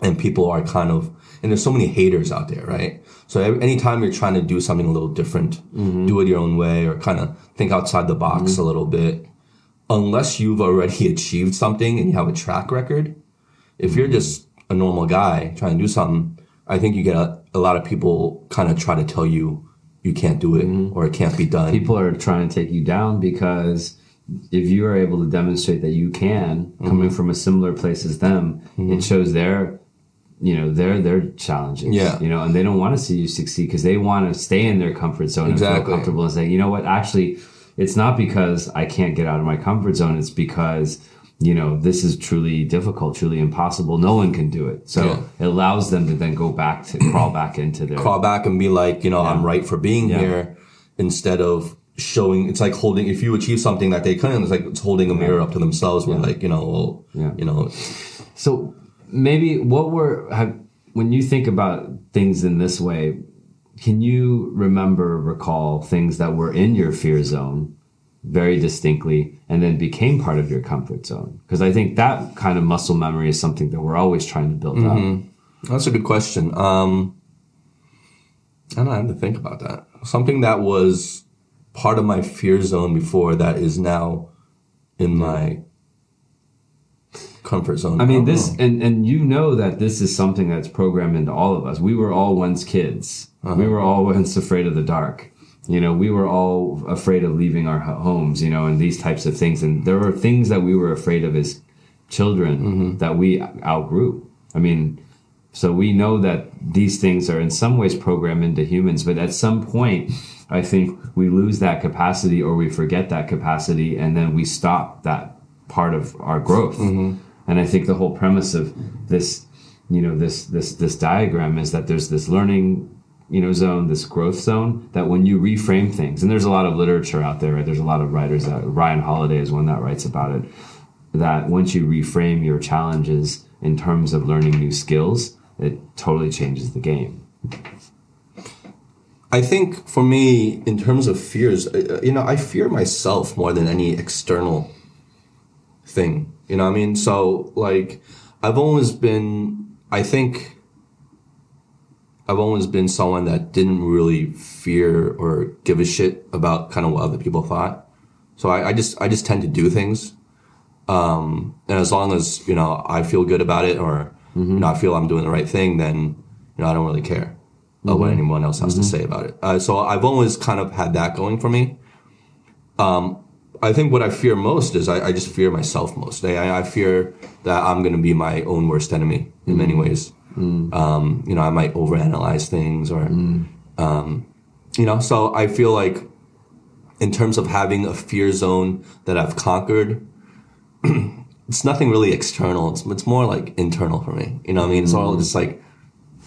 and people are kind of and there's so many haters out there right? So every, anytime you're trying to do something a little different mm-hmm. do it your own way or kind of think outside the box mm-hmm. a little bit. Unless you've already achieved something and you have a track record if you're mm-hmm. just a normal guy trying to do something i think you get a, a lot of people kind of try to tell you you can't do it or it can't be done. People are trying to take you down because if you are able to demonstrate that you can coming from a similar place as them it shows their you know their their challenges Yeah. you know and they don't want to see you succeed because they want to stay in their comfort zone and Exactly. feel comfortable and say you know what actually it's not because I can't get out of my comfort zone. It's because you know this is truly difficult, truly impossible. No one can do it. So Yeah. it allows them to then go back to crawl back into their crawl back and be like, you know, I'm right for being Yeah. here instead of showing it's like holding if you achieve something that they couldn't it's like it's holding a mirror up to themselves where like you know well, Yeah. you know So maybe what were have when you think about things in this way, can you remember recall things that were in your fear zone very distinctly and then became part of your comfort zone? Because I think that kind of muscle memory is something that we're always trying to build up. That's a good question. Um, I don't have to think about that. Something that was part of my fear zone before that is now in my comfort zone. I mean, this, and, and you know that this is something that's programmed into all of us. We were all once kids. Uh-huh. We were all once afraid of the dark. You know, we were all afraid of leaving our homes, you know, and these types of things. And there were things that we were afraid of as children mm-hmm. that we outgrew. I mean, so we know that these things are in some ways programmed into humans, but at some point, I think we lose that capacity or we forget that capacity and then we stop that part of our growth. Mm-hmm. And I think the whole premise of this, you know, this this this diagram is that there's this learning, you know, zone, this growth zone that when you reframe things, and there's a lot of literature out there, right? There's a lot of writers that Ryan Holiday is one that writes about it that once you reframe your challenges in terms of learning new skills, it totally changes the game. I think for me, in terms of fears, uh, you know, I fear myself more than any external thing. You know what I mean? So, like, I've always been, I think, I've always been someone that didn't really fear or give a shit about kind of what other people thought. So I, I just, I just tend to do things. Um, and as long as, you know, I feel good about it or, you know, I feel I'm doing the right thing, then, you know, I don't really care uh, what anyone else has to say about it. Uh, so I've always kind of had that going for me. Um, I think what I fear most is I, I just fear myself most. I, I fear that I'm going to be my own worst enemy in many ways. Um, you know, I might overanalyze things or, um, you know, so I feel like in terms of having a fear zone that I've conquered, it's nothing really external. It's, it's more like internal for me. You know what I mean? It's all just like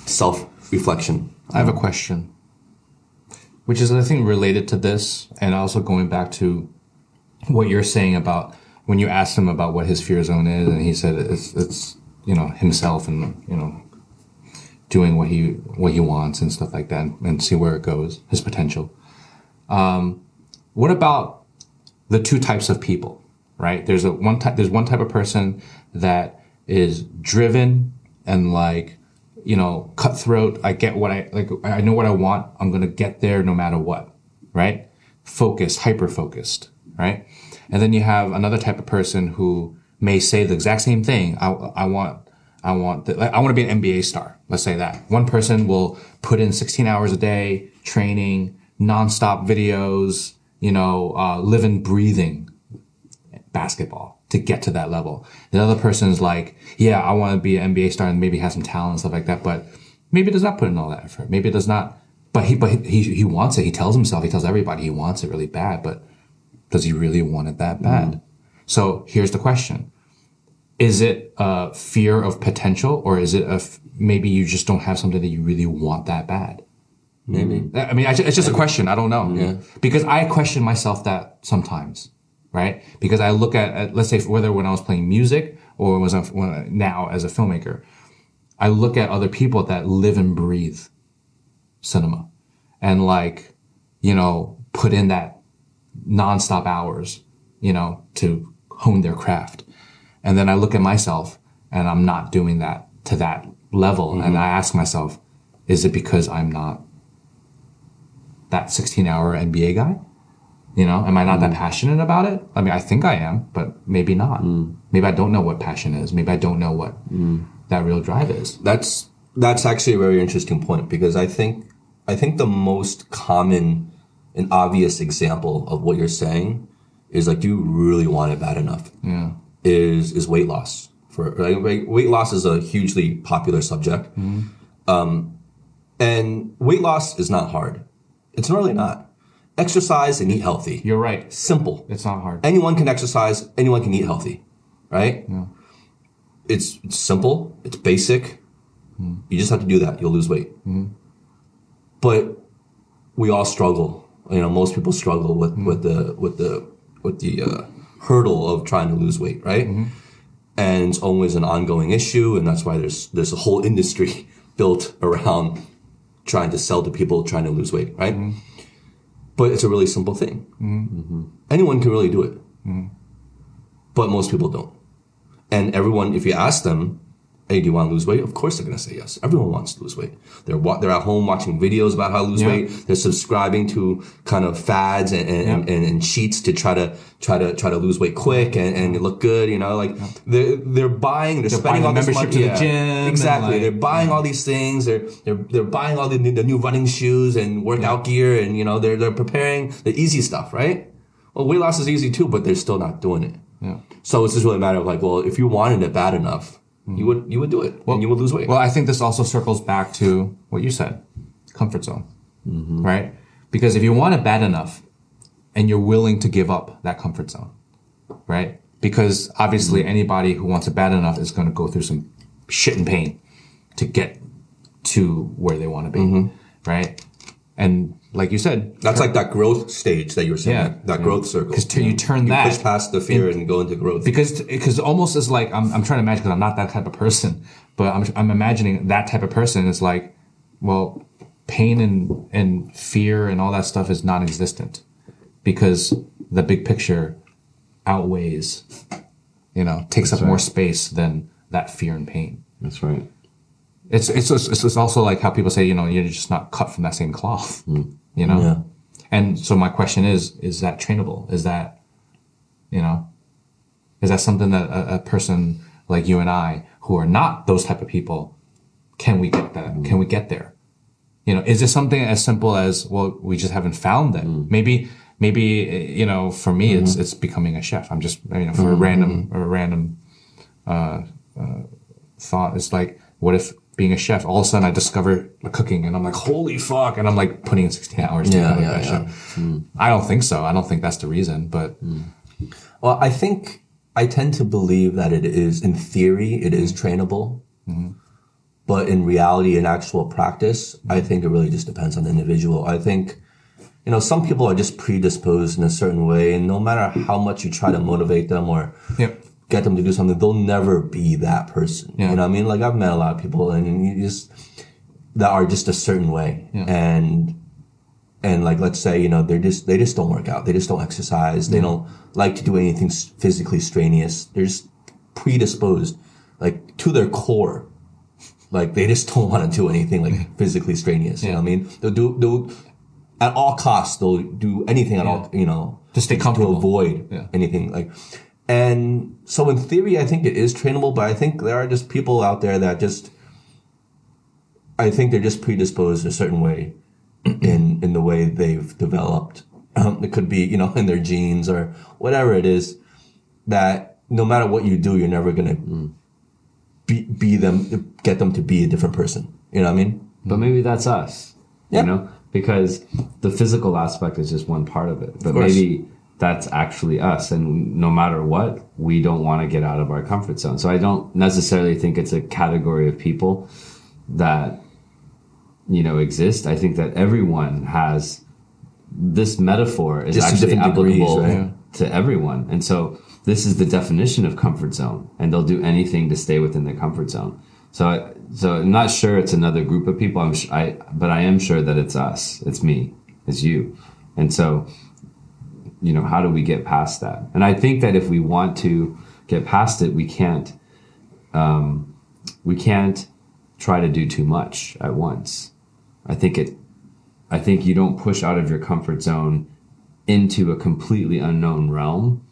self reflection. I have a question, which is I think related to this, and also going back to what you're saying about when you asked him about what his fear zone is, and he said it's it's you know himself and you know doing what he what he wants and stuff like that, and, see where it goes, his potential. Um, what about the two types of people? Right? There's a one type. There's one type of person that is driven and like you know, cutthroat. I get what I like. I know what I want. I'm to get there no matter what. Right. Focused, hyper focused. Right. And then you have another type of person who may say the exact same thing. I, I want, I want, the, I want to be an NBA star. Let's say that one person will put in 16 hours a day training, nonstop videos, you know, uh, living, breathing basketball to get to that level. The other person is like, yeah, I want to be an NBA star and maybe have some talent and stuff like that, but maybe does not put in all that effort. Maybe it does not, but he, but he, he wants it. He tells himself, he tells everybody he wants it really bad, but does he really want it that mm. bad? So here's the question. Is it a fear of potential or is it a, f- maybe you just don't have something that you really want that bad? Maybe. Mm. I mean, it's just a question. I don't know. Yeah. Because I question myself that sometimes, right? Because I look at, at let's say, whether when I was playing music or was I, when, now as a filmmaker, I look at other people that live and breathe cinema and like, you know, put in that nonstop hours, you know, to hone their craft. And then I look at myself and I'm not doing that to that level. And mm-hmm. I ask myself, is it because I'm not that 16 hour NBA guy? You know, am I not that mm. passionate about it? I mean, I think I am, but maybe not. Mm. Maybe I don't know what passion is. Maybe I don't know what mm. that real drive is. That's that's actually a very interesting point because I think I think the most common and obvious example of what you're saying is like, do you really want it bad enough? Yeah. Is is weight loss for like, weight- loss is a hugely popular subject, Hmm. um, and weight loss is not hard. It's really not. exercise and eat healthy. You're right. Simple. It's not hard. Anyone can exercise. Anyone can eat healthy, right? It's, it's simple. It's basic. Hmm. You just have to do that. You'll lose weight. Hmm. But we all struggle. You know, most people struggle with, mm-hmm. with the with the with the uh, hurdle of trying to lose weight, right? Mm-hmm. And it's always an ongoing issue, and that's why there's there's a whole industry built around trying to sell to people trying to lose weight, right? Mm-hmm. But it's a really simple thing. Anyone can really do it, but most people don't. And everyone, if you ask them, "Hey, do you want to lose weight?" Of course, they're going to say yes. Everyone wants to lose weight. They're wa- they're at home watching videos about how to lose Yeah. weight. They're subscribing to kind of fads and and, and, and cheats to try to try to try to lose weight quick and, and look good. You know, like they're they're buying, they're, spending buying all the this membership money. to the gym Exactly, like, they're buying all these things. They're they're they're buying all the, new- the new running shoes and workout gear, and you know they're they're preparing the easy stuff, right? Well, weight loss is easy too, but they're still not doing it. Yeah. So it's just really a matter of like, well, if you wanted it bad enough, you would you would do it, and you would lose weight. Well, I think this also circles back to what you said, comfort zone, mm-hmm. right? Because if you want it bad enough, and you're willing to give up that comfort zone, right? Because obviously, mm-hmm. anybody who wants it bad enough is going to go through some shit and pain to get to where they want to be, mm-hmm. right? And like you said, That's like that growth stage that you were saying, Yeah. that, that growth circle. 'Cause till you mm. turn you that push past the fear and go into growth. because because almost as like I'm I'm trying to imagine because I'm not that type of person, but I'm I'm imagining that type of person is like, well, pain and and fear and all that stuff is non-existent because the big picture outweighs, you know, takes up more space than that fear and pain. That's right. It's it's it's, it's also like how people say, you know, you're just not cut from that same cloth, you know. Yeah. And so my question is, is that trainable? Is that, you know, is that something that a, a person like you and I, who are not those type of people, can we get that? Can we get there? You know, is this something as simple as well? We just haven't found that. Maybe, maybe eh, you know, for me, it's it's becoming a chef. I'm just you know, for a random or a random uh, uh, thought. It's like, what if being a chef, all of a sudden I discover cooking and I'm like, holy fuck, and I'm like putting in 16 hours to Yeah, become yeah, best yeah. chef. I don't think so. I don't think that's the reason, but hmm. Well, I think I tend to believe that it is, in theory, it is trainable. Mm-hmm. But in reality, in actual practice, I mm-hmm. think it really just depends on the individual. I think, you know, some people are just predisposed in a certain way, and no matter how much you try to motivate them or Yep. Get them to do something, they'll never be that person. Yeah. You know what I mean? Like I've met a lot of people and you just that are just a certain way. Yeah. And and like let's say, you know, they're just they just don't work out. They just don't exercise. They don't like to do anything physically strenuous. They're just predisposed like to their core. Like they just don't want to do anything like physically strenuous. You know what I mean? They'll do they'll at all costs they'll do anything at all, you know, To stay comfortable to avoid anything like and so in theory i think it is trainable but i think there are just people out there that just i think they're just predisposed a certain way in in the way they've developed um, it could be you know in their genes or whatever it is that no matter what you do you're never gonna be, be them get them to be a different person you know what i mean But maybe that's us. Yeah. You know? Because the physical aspect is just one part of it. But course. maybe that's actually us. And no matter what, we don't want to get out of our comfort zone. So I don't necessarily think it's a category of people that, you know, exist. I think that everyone has this metaphor is Just actually different degrees, applicable right? to everyone. And so this is the definition of comfort zone, and they'll do anything to stay within their comfort zone. So, so I'm not sure it's another group of people. I'm, sh- I, but I am sure that it's us, it's me, it's you, and so, you know, how do we get past that? And I think that if we want to get past it, we can't, um, we can't try to do too much at once. I think it, I think you don't push out of your comfort zone into a completely unknown realm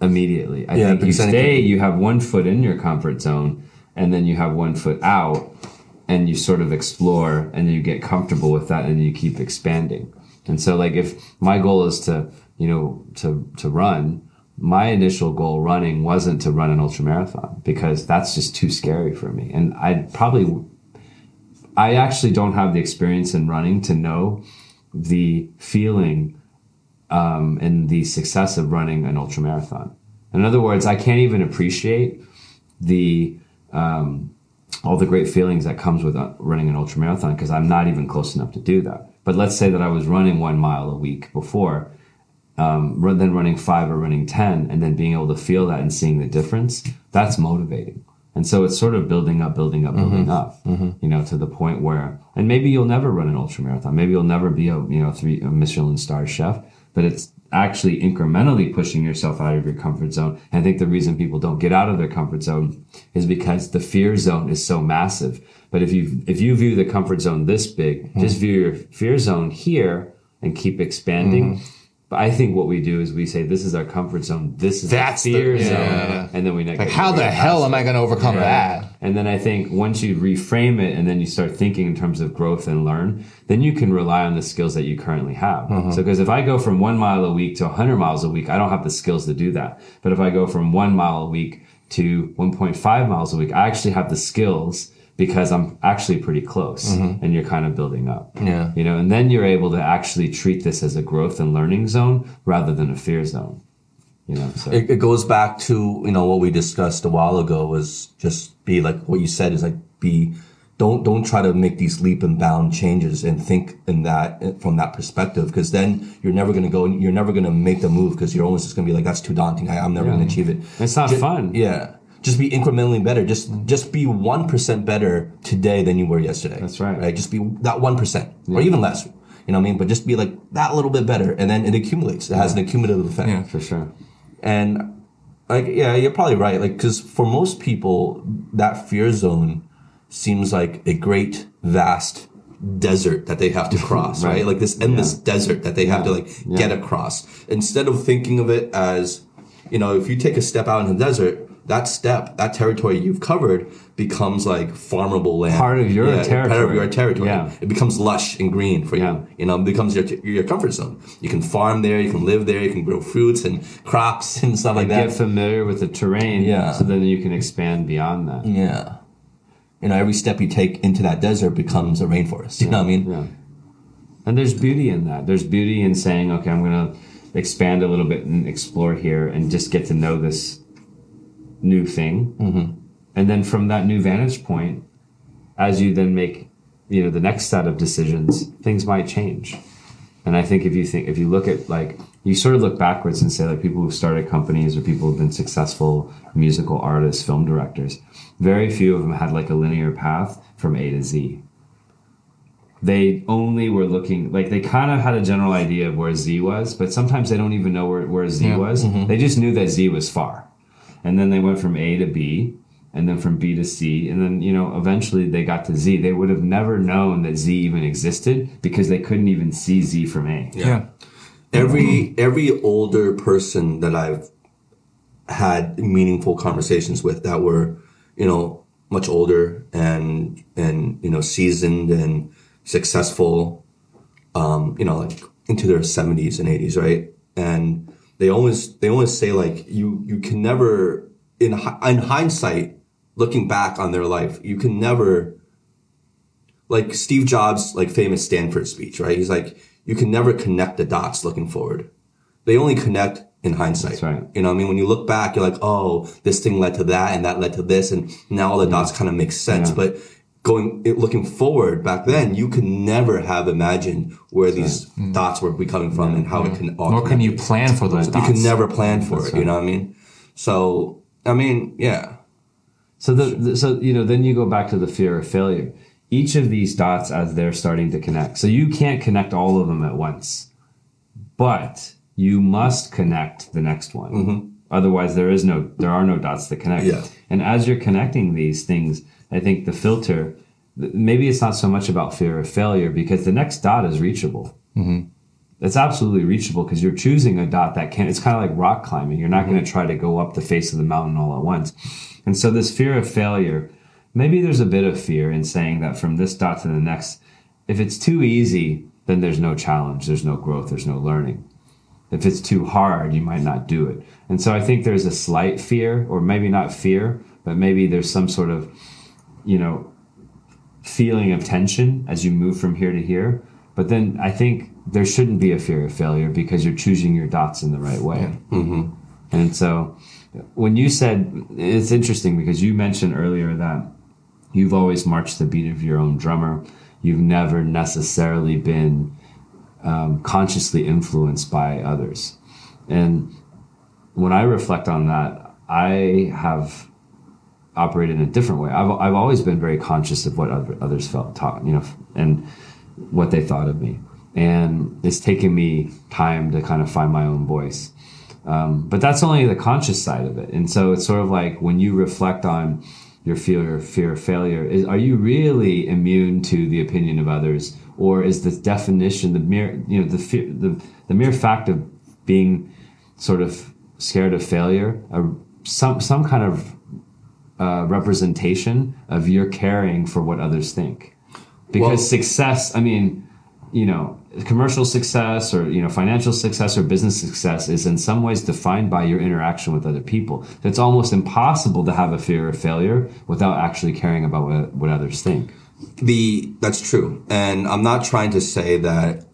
immediately. I Yeah, think you because then it stay, you have one foot in your comfort zone, and then you have one foot out, and you sort of explore, and you get comfortable with that, and you keep expanding. And so, like, if my goal is to, you know, to to run, my initial goal running wasn't to run an ultra marathon because that's just too scary for me, and I'd probably I actually don't have the experience in running to know the feeling um, in the success of running an ultra marathon. In other words, I can't even appreciate the um, all the great feelings that comes with uh, running an ultra marathon because I'm not even close enough to do that. But let's say that I was running one mile a week before, um, then running five or running 10, and then being able to feel that and seeing the difference, that's motivating. And so it's sort of building up, building up, building mm-hmm. up, mm-hmm. you know, to the point where, and maybe you'll never run an ultra marathon. Maybe you'll never be a, you know, three, a Michelin star chef, but it's actually incrementally pushing yourself out of your comfort zone. And I think the reason people don't get out of their comfort zone is because the fear zone is so massive. But if you, if you view the comfort zone this big, just mm-hmm. view your fear zone here and keep expanding. But I think what we do is we say, this is our comfort zone. This is That's the the- fear yeah. zone. And then we Like, how the hell am I going to overcome that? and then I think once you reframe it and then you start thinking in terms of growth and learn, then you can rely on the skills that you currently have. Mm-hmm. So, because if I go from one mile a week to 100 miles a week, I don't have the skills to do that. But if I go from one mile a week to 1.5 miles a week, I actually have the skills because I'm actually pretty close and you're kind of building up. Mm-hmm. Yeah. You know, and then you're able to actually treat this as a growth and learning zone rather than a fear zone. You know, so. it, it goes back to you know what we discussed a while ago was just be like what you said is like be don't don't try to make these leap and bound changes and think in that from that perspective because then you're never going to go you're never going to make the move because you're almost just going to be like that's too daunting I, i'm never going to achieve it It's not Ju- fun. yeah just be incrementally better just just be 1% better today than you were yesterday That's right. right just be that 1% or even less you know what i mean but just be like that little bit better and then it accumulates it has an accumulative effect Yeah. for sure. and like, yeah, you're probably right. Like, because for most people, that fear zone seems like a great, vast desert that they have to cross, right? Right. Like this endless Yeah. desert that they have to like Yeah. get across. Instead of thinking of it as, you know, if you take a step out in the desert, that step, that territory you've covered becomes like farmable land. Part of your territory. Part of your territory. Yeah. It becomes lush and green for Yeah. you. You know, it becomes your, your comfort zone. You can farm there, you can live there, you can grow fruits and crops and stuff like that. Get familiar with the terrain, Yeah. so then you can expand beyond that. Yeah. You know, every step you take into that desert becomes a rainforest. You know what I mean? Yeah. And there's beauty in that. There's beauty in saying, okay, I'm going to expand a little bit and explore here and just get to know this new thing. Mm-hmm. And then from that new vantage point, as you then make, you know, the next set of decisions, things might change. And I think if you think, if you look at like, you sort of look backwards and say like people who've started companies or people who've been successful musical artists, film directors, very few of them had like a linear path from A to Z they only were looking like they kind of had a general idea of where Z was, but sometimes they don't even know where, where Z Yeah. was. They just knew that Z was far. And then they went from A to B and then from B to C. And then, you know, eventually they got to Z. They would have never known that Z even existed because they couldn't even see Z from A. Yeah. Every every older person that I've had meaningful conversations with that were, you know, much older and and you know seasoned and successful, um, you know, like into their seventies and eighties, right? And they always they always say like you you can never in in hindsight looking back on their life you can never like Steve Jobs' like famous Stanford speech, right? He's like, you can never connect the dots looking forward. They only connect in hindsight. That's right. You know what I mean? When you look back, you're like, oh, this thing led to that and that led to this. And now all the dots kind of make sense. Yeah. But going, looking forward back then, you could never have imagined where these mm. dots were coming from and how it can all Nor can you plan for those You dots. can never plan for it. You know what I mean? So, I mean, yeah. So the, the so you know then you go back to the fear of failure. Each of these dots as they're starting to connect. So you can't connect all of them at once, but you must connect the next one. Mm-hmm. Otherwise, there is no there are no dots that connect. Yeah. And as you're connecting these things, I think the filter maybe it's not so much about fear of failure because the next dot is reachable. Mm-hmm. It's absolutely reachable because you're choosing a dot that can. It's kind of like rock climbing. You're not mm-hmm. going to try to go up the face of the mountain all at once. And so this fear of failure, maybe there's a bit of fear in saying that from this dot to the next, if it's too easy, then there's no challenge, there's no growth, there's no learning. If it's too hard, you might not do it. And so I think there's a slight fear, or maybe not fear, but maybe there's some sort of, you know, feeling of tension as you move from here to here. But then I think there shouldn't be a fear of failure because you're choosing your dots in the right way. Mm-hmm. And so when you said, it's interesting because you mentioned earlier that you've always marched the beat of your own drummer. You've never necessarily been um, consciously influenced by others. And when I reflect on that, I have operated in a different way. I've, I've always been very conscious of what other, others felt, taught, you know, and what they thought of me. And it's taken me time to kind of find my own voice. Um, but that's only the conscious side of it. And so it's sort of like when you reflect on your fear, fear of failure, is, are you really immune to the opinion of others? Or is the definition, the mere, you know, the fear, the, the mere fact of being sort of scared of failure, a, some, some kind of uh, representation of your caring for what others think. Because Well- success, I mean, you know, commercial success or, you know, financial success or business success is in some ways defined by your interaction with other people. It's almost impossible to have a fear of failure without actually caring about what, what others think. the that's true and i'm not trying to say that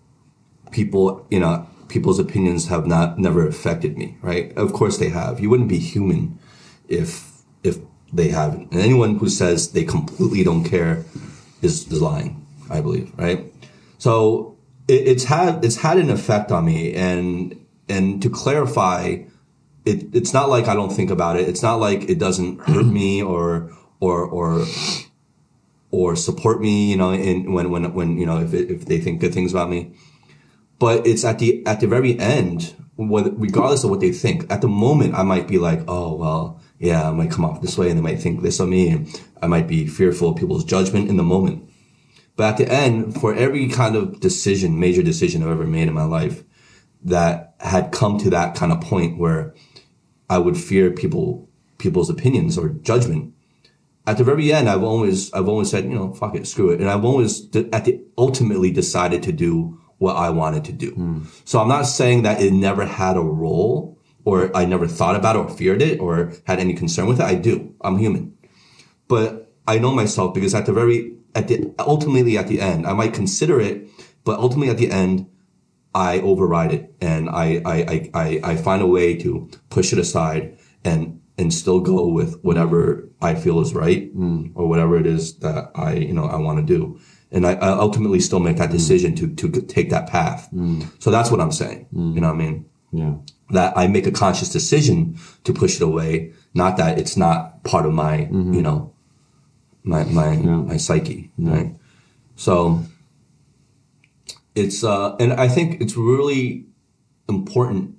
people you know people's opinions have not never affected me right of course they have you wouldn't be human if if they haven't and anyone who says they completely don't care is, is lying i believe right so it, it's had it's had an effect on me and and to clarify it, it's not like i don't think about it it's not like it doesn't hurt me or or or or support me, you know, in when when when you know if it, if they think good things about me. But it's at the at the very end, whether, regardless of what they think. At the moment, I might be like, oh well, yeah, I might come off this way, and they might think this of me, and I might be fearful of people's judgment in the moment. But at the end, for every kind of decision, major decision I've ever made in my life, that had come to that kind of point where I would fear people people's opinions or judgment at the very end, I've always, I've always said, you know, fuck it, screw it. And I've always, de- at the, ultimately decided to do what I wanted to do. Hmm. So I'm not saying that it never had a role or I never thought about it or feared it or had any concern with it. I do. I'm human. But I know myself because at the very, at the, ultimately at the end, I might consider it, but ultimately at the end, I override it and I, I, I, I, I find a way to push it aside and, and still go with whatever I feel is right hmm. or whatever it is that I, you know, I want to do. And I, I ultimately still make that hmm. decision to, to take that path. Hmm. So that's what I'm saying. You know what I mean? Yeah. That I make a conscious decision to push it away, not that it's not part of my, you know, my, my, my psyche. Right. So it's, uh, and I think it's really important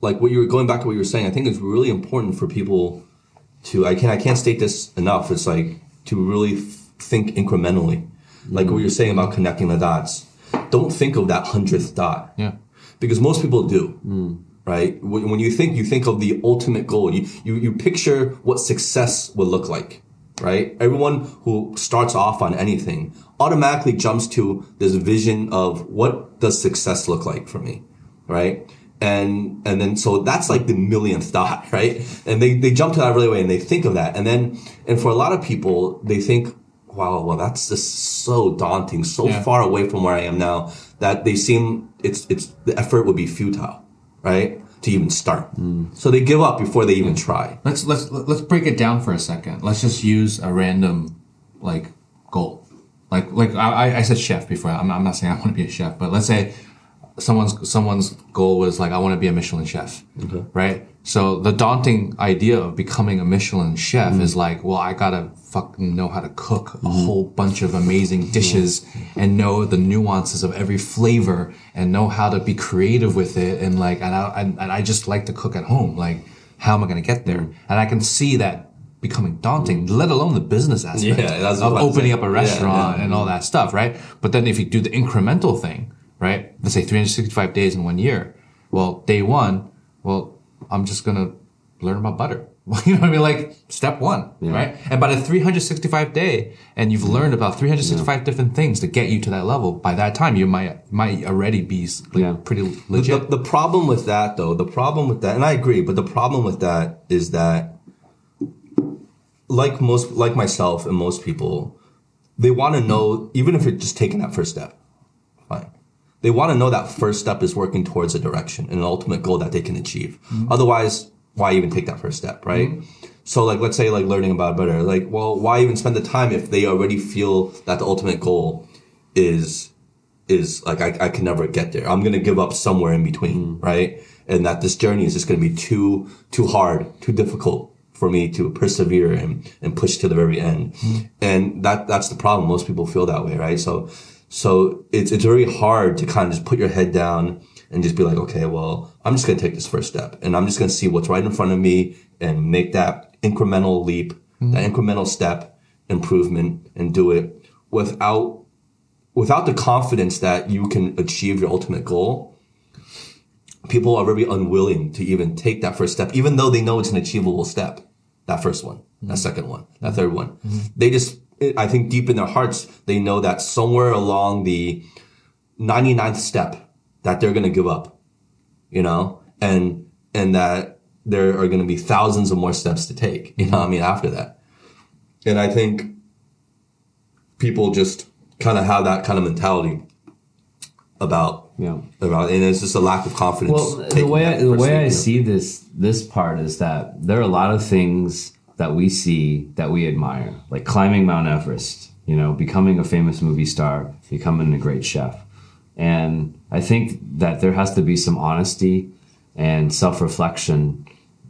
like what you were going back to what you were saying, I think it's really important for people to I can't I can't state this enough. It's like to really th- think incrementally. Like what you're saying about connecting the dots. Don't think of that hundredth dot. Yeah. Because most people do. Hmm. Right? When when you think you think of the ultimate goal. You, you you picture what success will look like. Right? Everyone who starts off on anything automatically jumps to this vision of what does success look like for me. Right? and and then so that's like the millionth dot, right? And they they jump to that really away and they think of that, and then and for a lot of people they think, wow, well that's just so daunting, so Yeah. far away from where I am now that they seem it's it's the effort would be futile, right? To even start, mm. so they give up before they even try. Let's let's let's break it down for a second. Let's just use a random like goal. Like like I, I said chef before. I'm not, I'm not saying I want to be a chef, but let's say someone's someone's goal was like I want to be a Michelin chef, right? So the daunting idea of becoming a Michelin chef is mm. like, well, I gotta fucking know how to cook a mm-hmm. whole bunch of amazing dishes mm-hmm. Mm-hmm. and know the nuances of every flavor and know how to be creative with it and like and I and, and I just like to cook at home. Like, how am I gonna get there? Mm. And I can see that becoming daunting, mm. let alone the business aspect Yeah, that's of was about to opening up a Yeah, restaurant yeah. and all that stuff, right? But then if you do the incremental thing, right? Let's say 365 days in one year. Well, day one, well, I'm just gonna learn about butter. You know what I mean? Like step one, right? And by the 365 day, and you've mm-hmm. learned about 365 different things to get you to that level. By that time, you might might already be like, Yeah. pretty The, legit. the problem with that, though, the problem with that, and I agree, but the problem with that is that, like most, like myself and most people, they want to know, even if you're just taking that first step. They want to know that first step is working towards a direction and an ultimate goal that they can achieve. Mm-hmm. Otherwise, why even take that first step, right? Mm-hmm. So like let's say like learning about better, like well, why even spend the time if they already feel that the ultimate goal is is like I, I can never get there. I'm gonna give up somewhere in between, mm-hmm. right? And that this journey is just gonna be too too hard, too difficult for me to persevere and, and push to the very end. And that that's the problem. Most people feel that way, right? So so it's it's very hard to kind of just put your head down and just be like, okay, well, I'm just gonna take this first step and I'm just gonna see what's right in front of me and make that incremental leap, that mm-hmm. incremental step improvement and do it without without the confidence that you can achieve your ultimate goal, people are very unwilling to even take that first step, even though they know it's an achievable step. That first one, that mm-hmm. second one, that third one. Mm-hmm. They just, I think deep in their hearts, they know that somewhere along the 99th step that they're going to give up, you know, and, and that there are going to be thousands of more steps to take, you know what I mean, after that. And I think people just kind of have that kind of mentality about Yeah. about and it's just a lack of confidence. Well, the way I, the way I see this this part is that there are a lot of things that we see that we admire, like climbing Mount Everest, you know, becoming a famous movie star, becoming a great chef, and I think that there has to be some honesty and self reflection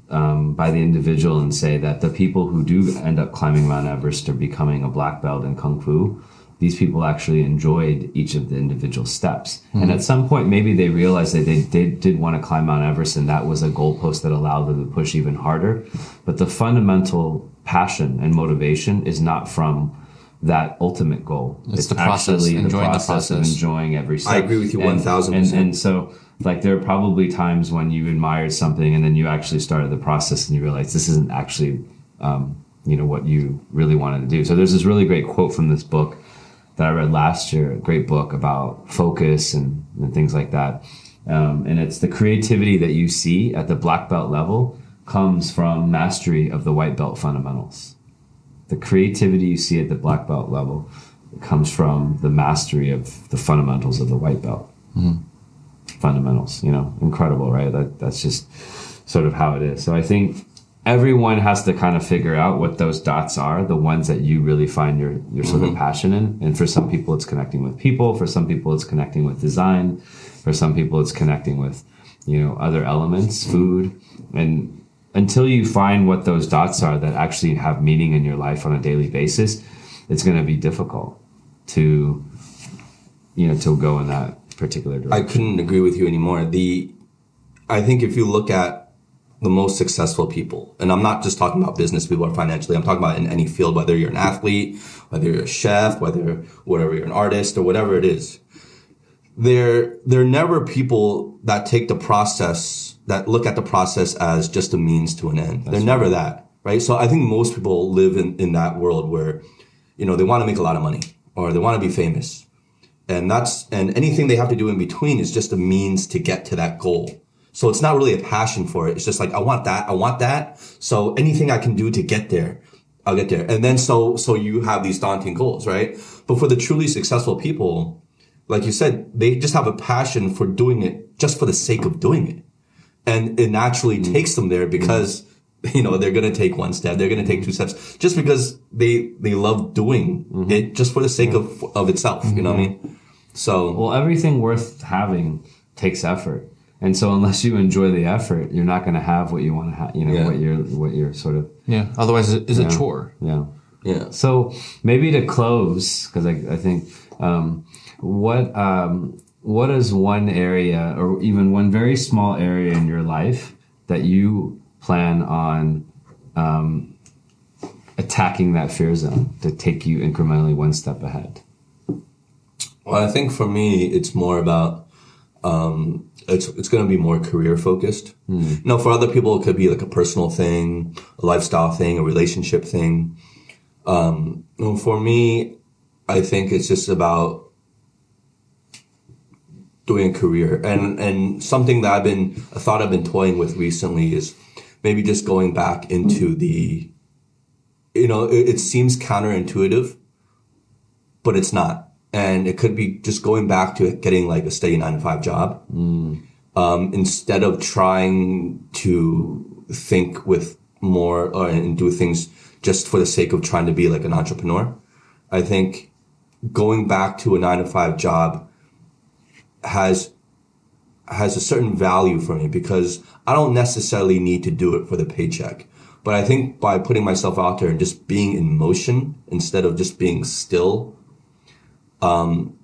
um, by the individual and say that the people who do end up climbing Mount Everest or becoming a black belt in kung fu, these people actually enjoyed each of the individual steps. And at some point, maybe they realized that they, they did want to climb Mount Everest and that was a goalpost that allowed them to push even harder. But the fundamental passion and motivation is not from that ultimate goal. It's the process, actually enjoying the of process. enjoying every step. I agree with you And- 1000%. And, and so, like, there are probably times when you admired something and then you actually started the process and you realize this isn't actually, um, you know, what you really wanted to do. So there's this really great quote from this book that I read last year, a great book about focus and, and things like that. Um, and it's the creativity that you see at the black belt level comes from mastery of the white belt fundamentals. The creativity you see at the black belt level comes from the mastery of the fundamentals of the white belt. Fundamentals, you know, incredible, right? That that's just sort of how it is. So I think everyone has to kind of figure out what those dots are, the ones that you really find your your sort of mm-hmm. passion in. And for some people, it's connecting with people. For some people, it's connecting with design. For some people, it's connecting with you know other elements, food, and until you find what those dots are that actually have meaning in your life on a daily basis, it's going to be difficult to you know to go in that particular direction. I couldn't agree with you anymore. The I think if you look at the most successful people, and I'm not just talking about business people or financially, I'm talking about in any field, whether you're an athlete, whether you're a chef, whether whatever you're an artist or whatever it is. They're they're never people that take the process that look at the process as just a means to an end. they're never that, right? So I think most people live in, in that world where, you know, they want to make a lot of money or they want to be famous and that's and anything they have to do in between is just a means to get to that goal so it's not really a passion for it. It's just like i want that i want that. So anything i can do to get there i'll get there. And then so so you have these daunting goals right? But for the truly successful people like you said they just have a passion for doing it just for the sake of doing it. And it naturally mm. takes them there because mm. you know they're going to take one step they're going to take two steps just because they they love doing mm-hmm. it just for the sake of of itself you know what i mm-hmm. mean? So Well, everything worth having takes effort. And so unless you enjoy the effort, you're not going to have what you want to have, you know, Yeah. what you're, what you're sort of, Yeah. Otherwise, it's a Yeah. chore. yeah. yeah So maybe to close, because I, I think, um, what, um, what is one area or even one very small area in your life that you plan on, um, attacking that fear zone to take you incrementally one step ahead? well i think for me it's more about um it's it's going to be more career focused you know for other people it could be like a personal thing a lifestyle thing a relationship thing. Um for me i think it's just about doing a career. And and something that i've been a thought i've been toying with recently is maybe just going back into the you know it, it seems counterintuitive but it's not and it could be just going back to getting like a steady nine to five job um, instead of trying to think with more or, and do things just for the sake of trying to be like an entrepreneur. I think going back to a nine to five job has has a certain value for me because I don't necessarily need to do it for the paycheck. But I think by putting myself out there and just being in motion instead of just being still, um,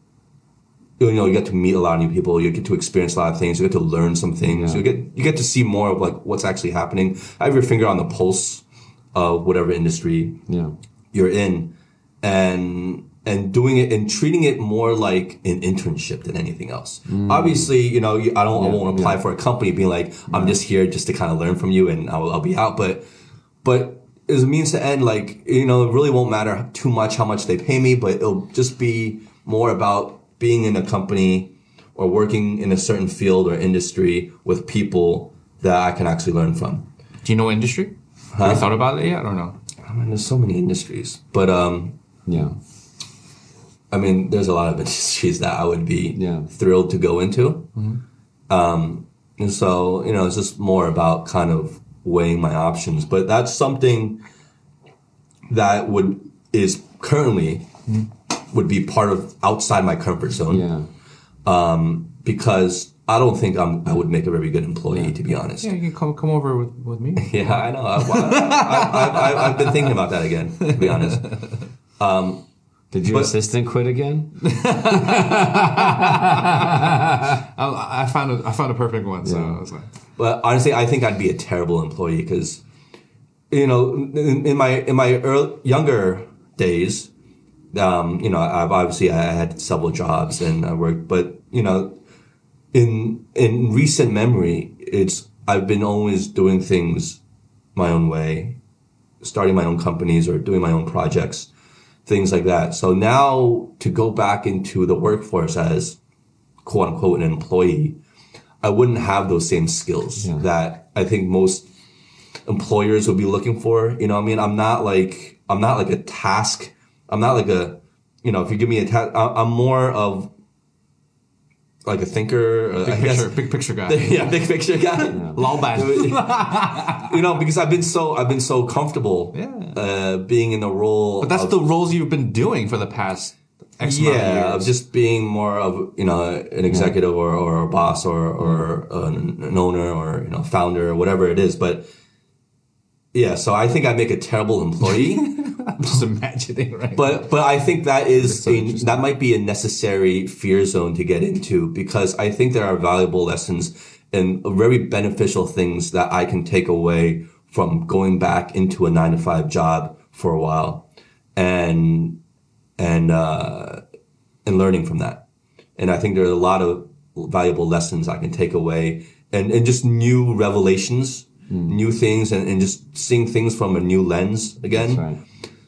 you know, you get to meet a lot of new people. You get to experience a lot of things. You get to learn some things. You get you get to see more of like what's actually happening. Have your finger on the pulse of whatever industry Yeah. you're in and and doing it and treating it more like an internship than anything else. Obviously, you know, you, I don't I won't apply for a company being like I'm just here just to kind of learn from you and I'll, I'll be out, but but as a means to end, like you know, it really won't matter too much how much they pay me, but it'll just be more about being in a company or working in a certain field or industry with people that I can actually learn from. Do you know industry? Have you thought about it yet or no? I mean, there's so many industries, but um, Yeah. I mean, there's a lot of industries that I would be Yeah. thrilled to go into. Um, and so, you know, it's just more about kind of weighing my options. But that's something that would is currently would be part of outside my comfort zone Yeah. Um, because I don't think I'm I would make a very good employee to be honest. Yeah, you can come come over with, with me. Yeah, I know. I, I, I, I, I've been thinking about that again, to be honest. Did your But- assistant quit again? I, I found a, I found a perfect one, so I was like, But honestly, I think I'd be a terrible employee because, you know, in, in my in my early, younger days, um, you know, I've obviously I had several jobs and I worked, but you know, in in recent memory, it's I've been always doing things my own way, starting my own companies or doing my own projects, things like that. So now to go back into the workforce as quote unquote an employee, I wouldn't have those same skills that I think most employers would be looking for. You know, what I mean, I'm not like I'm not like a task. I'm not like a, you know, if you give me a task, I'm more of like a thinker. uh, big I guess. picture, big picture guy. yeah, big picture guy. Lol bad. you know, because I've been so I've been so comfortable Yeah. uh, being in a role. But that's of, the roles you've been doing for the past X amount of yeah, of just being more of you know an executive or, or a boss or or an, an owner or you know founder or whatever it is. But yeah, so I think I make a terrible employee. I'm just imagining, right? But but I think that is so a, that might be a necessary fear zone to get into because I think there are valuable lessons and very beneficial things that I can take away from going back into a nine to five job for a while and and uh, and learning from that. And I think there are a lot of valuable lessons I can take away and, and just new revelations, new things and, and just seeing things from a new lens again. That's right.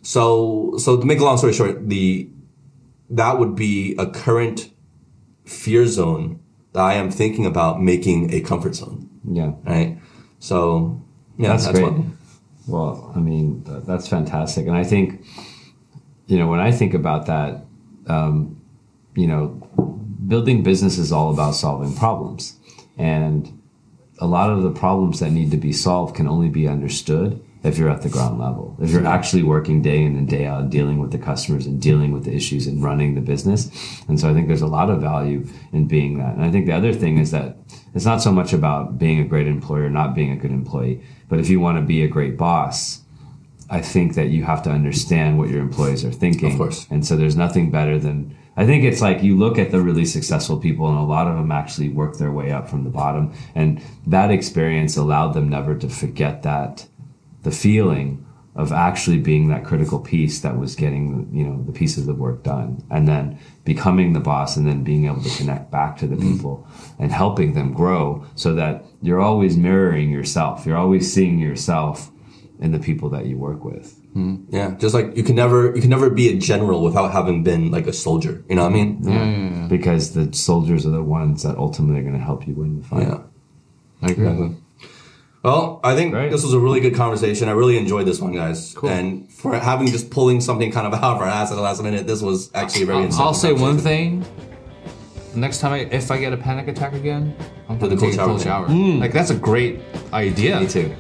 So, so to make a long story short, the that would be a current fear zone that I am thinking about making a comfort zone, Yeah. right? So, yeah, That's, that's, great. one. Well, I mean, th- that's fantastic. And I think, you know, when I think about that, um, you know, building business is all about solving problems. And a lot of the problems that need to be solved can only be understood if you're at the ground level. If you're actually working day in and day out, dealing with the customers and dealing with the issues and running the business. And so I think there's a lot of value in being that. And I think the other thing is that it's not so much about being a great employer, not being a good employee, but if you want to be a great boss, I think that you have to understand what your employees are thinking. Of course. And so there's nothing better than I think it's like you look at the really successful people and a lot of them actually work their way up from the bottom. And that experience allowed them never to forget that the feeling of actually being that critical piece that was getting you know the pieces of work done. And then becoming the boss and then being able to connect back to the mm-hmm. people and helping them grow so that you're always mirroring yourself. You're always seeing yourself in the people that you work with Yeah, just like you can never you can never be a general without having been like a soldier. You know what I mean? Mm-hmm. because the soldiers are the ones that ultimately are going to help you win the fight Yeah. I agree. Well, I think Great. this was a really good conversation. I really enjoyed this one, guys. Cool. And for having just pulling something kind of out of our ass at the last minute, this was actually a very. I'll, I'll say one conversation. thing. Next time, I, if I get a panic attack again, I'm gonna take a cold shower shower. Like that's a great idea. Me too.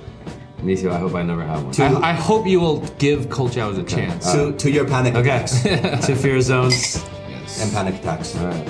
Me too. I hope I never have one. I, I hope you will give cold showers a chance. To, to your panic Okay. attacks to fear zones. Yes. and panic attacks. All right.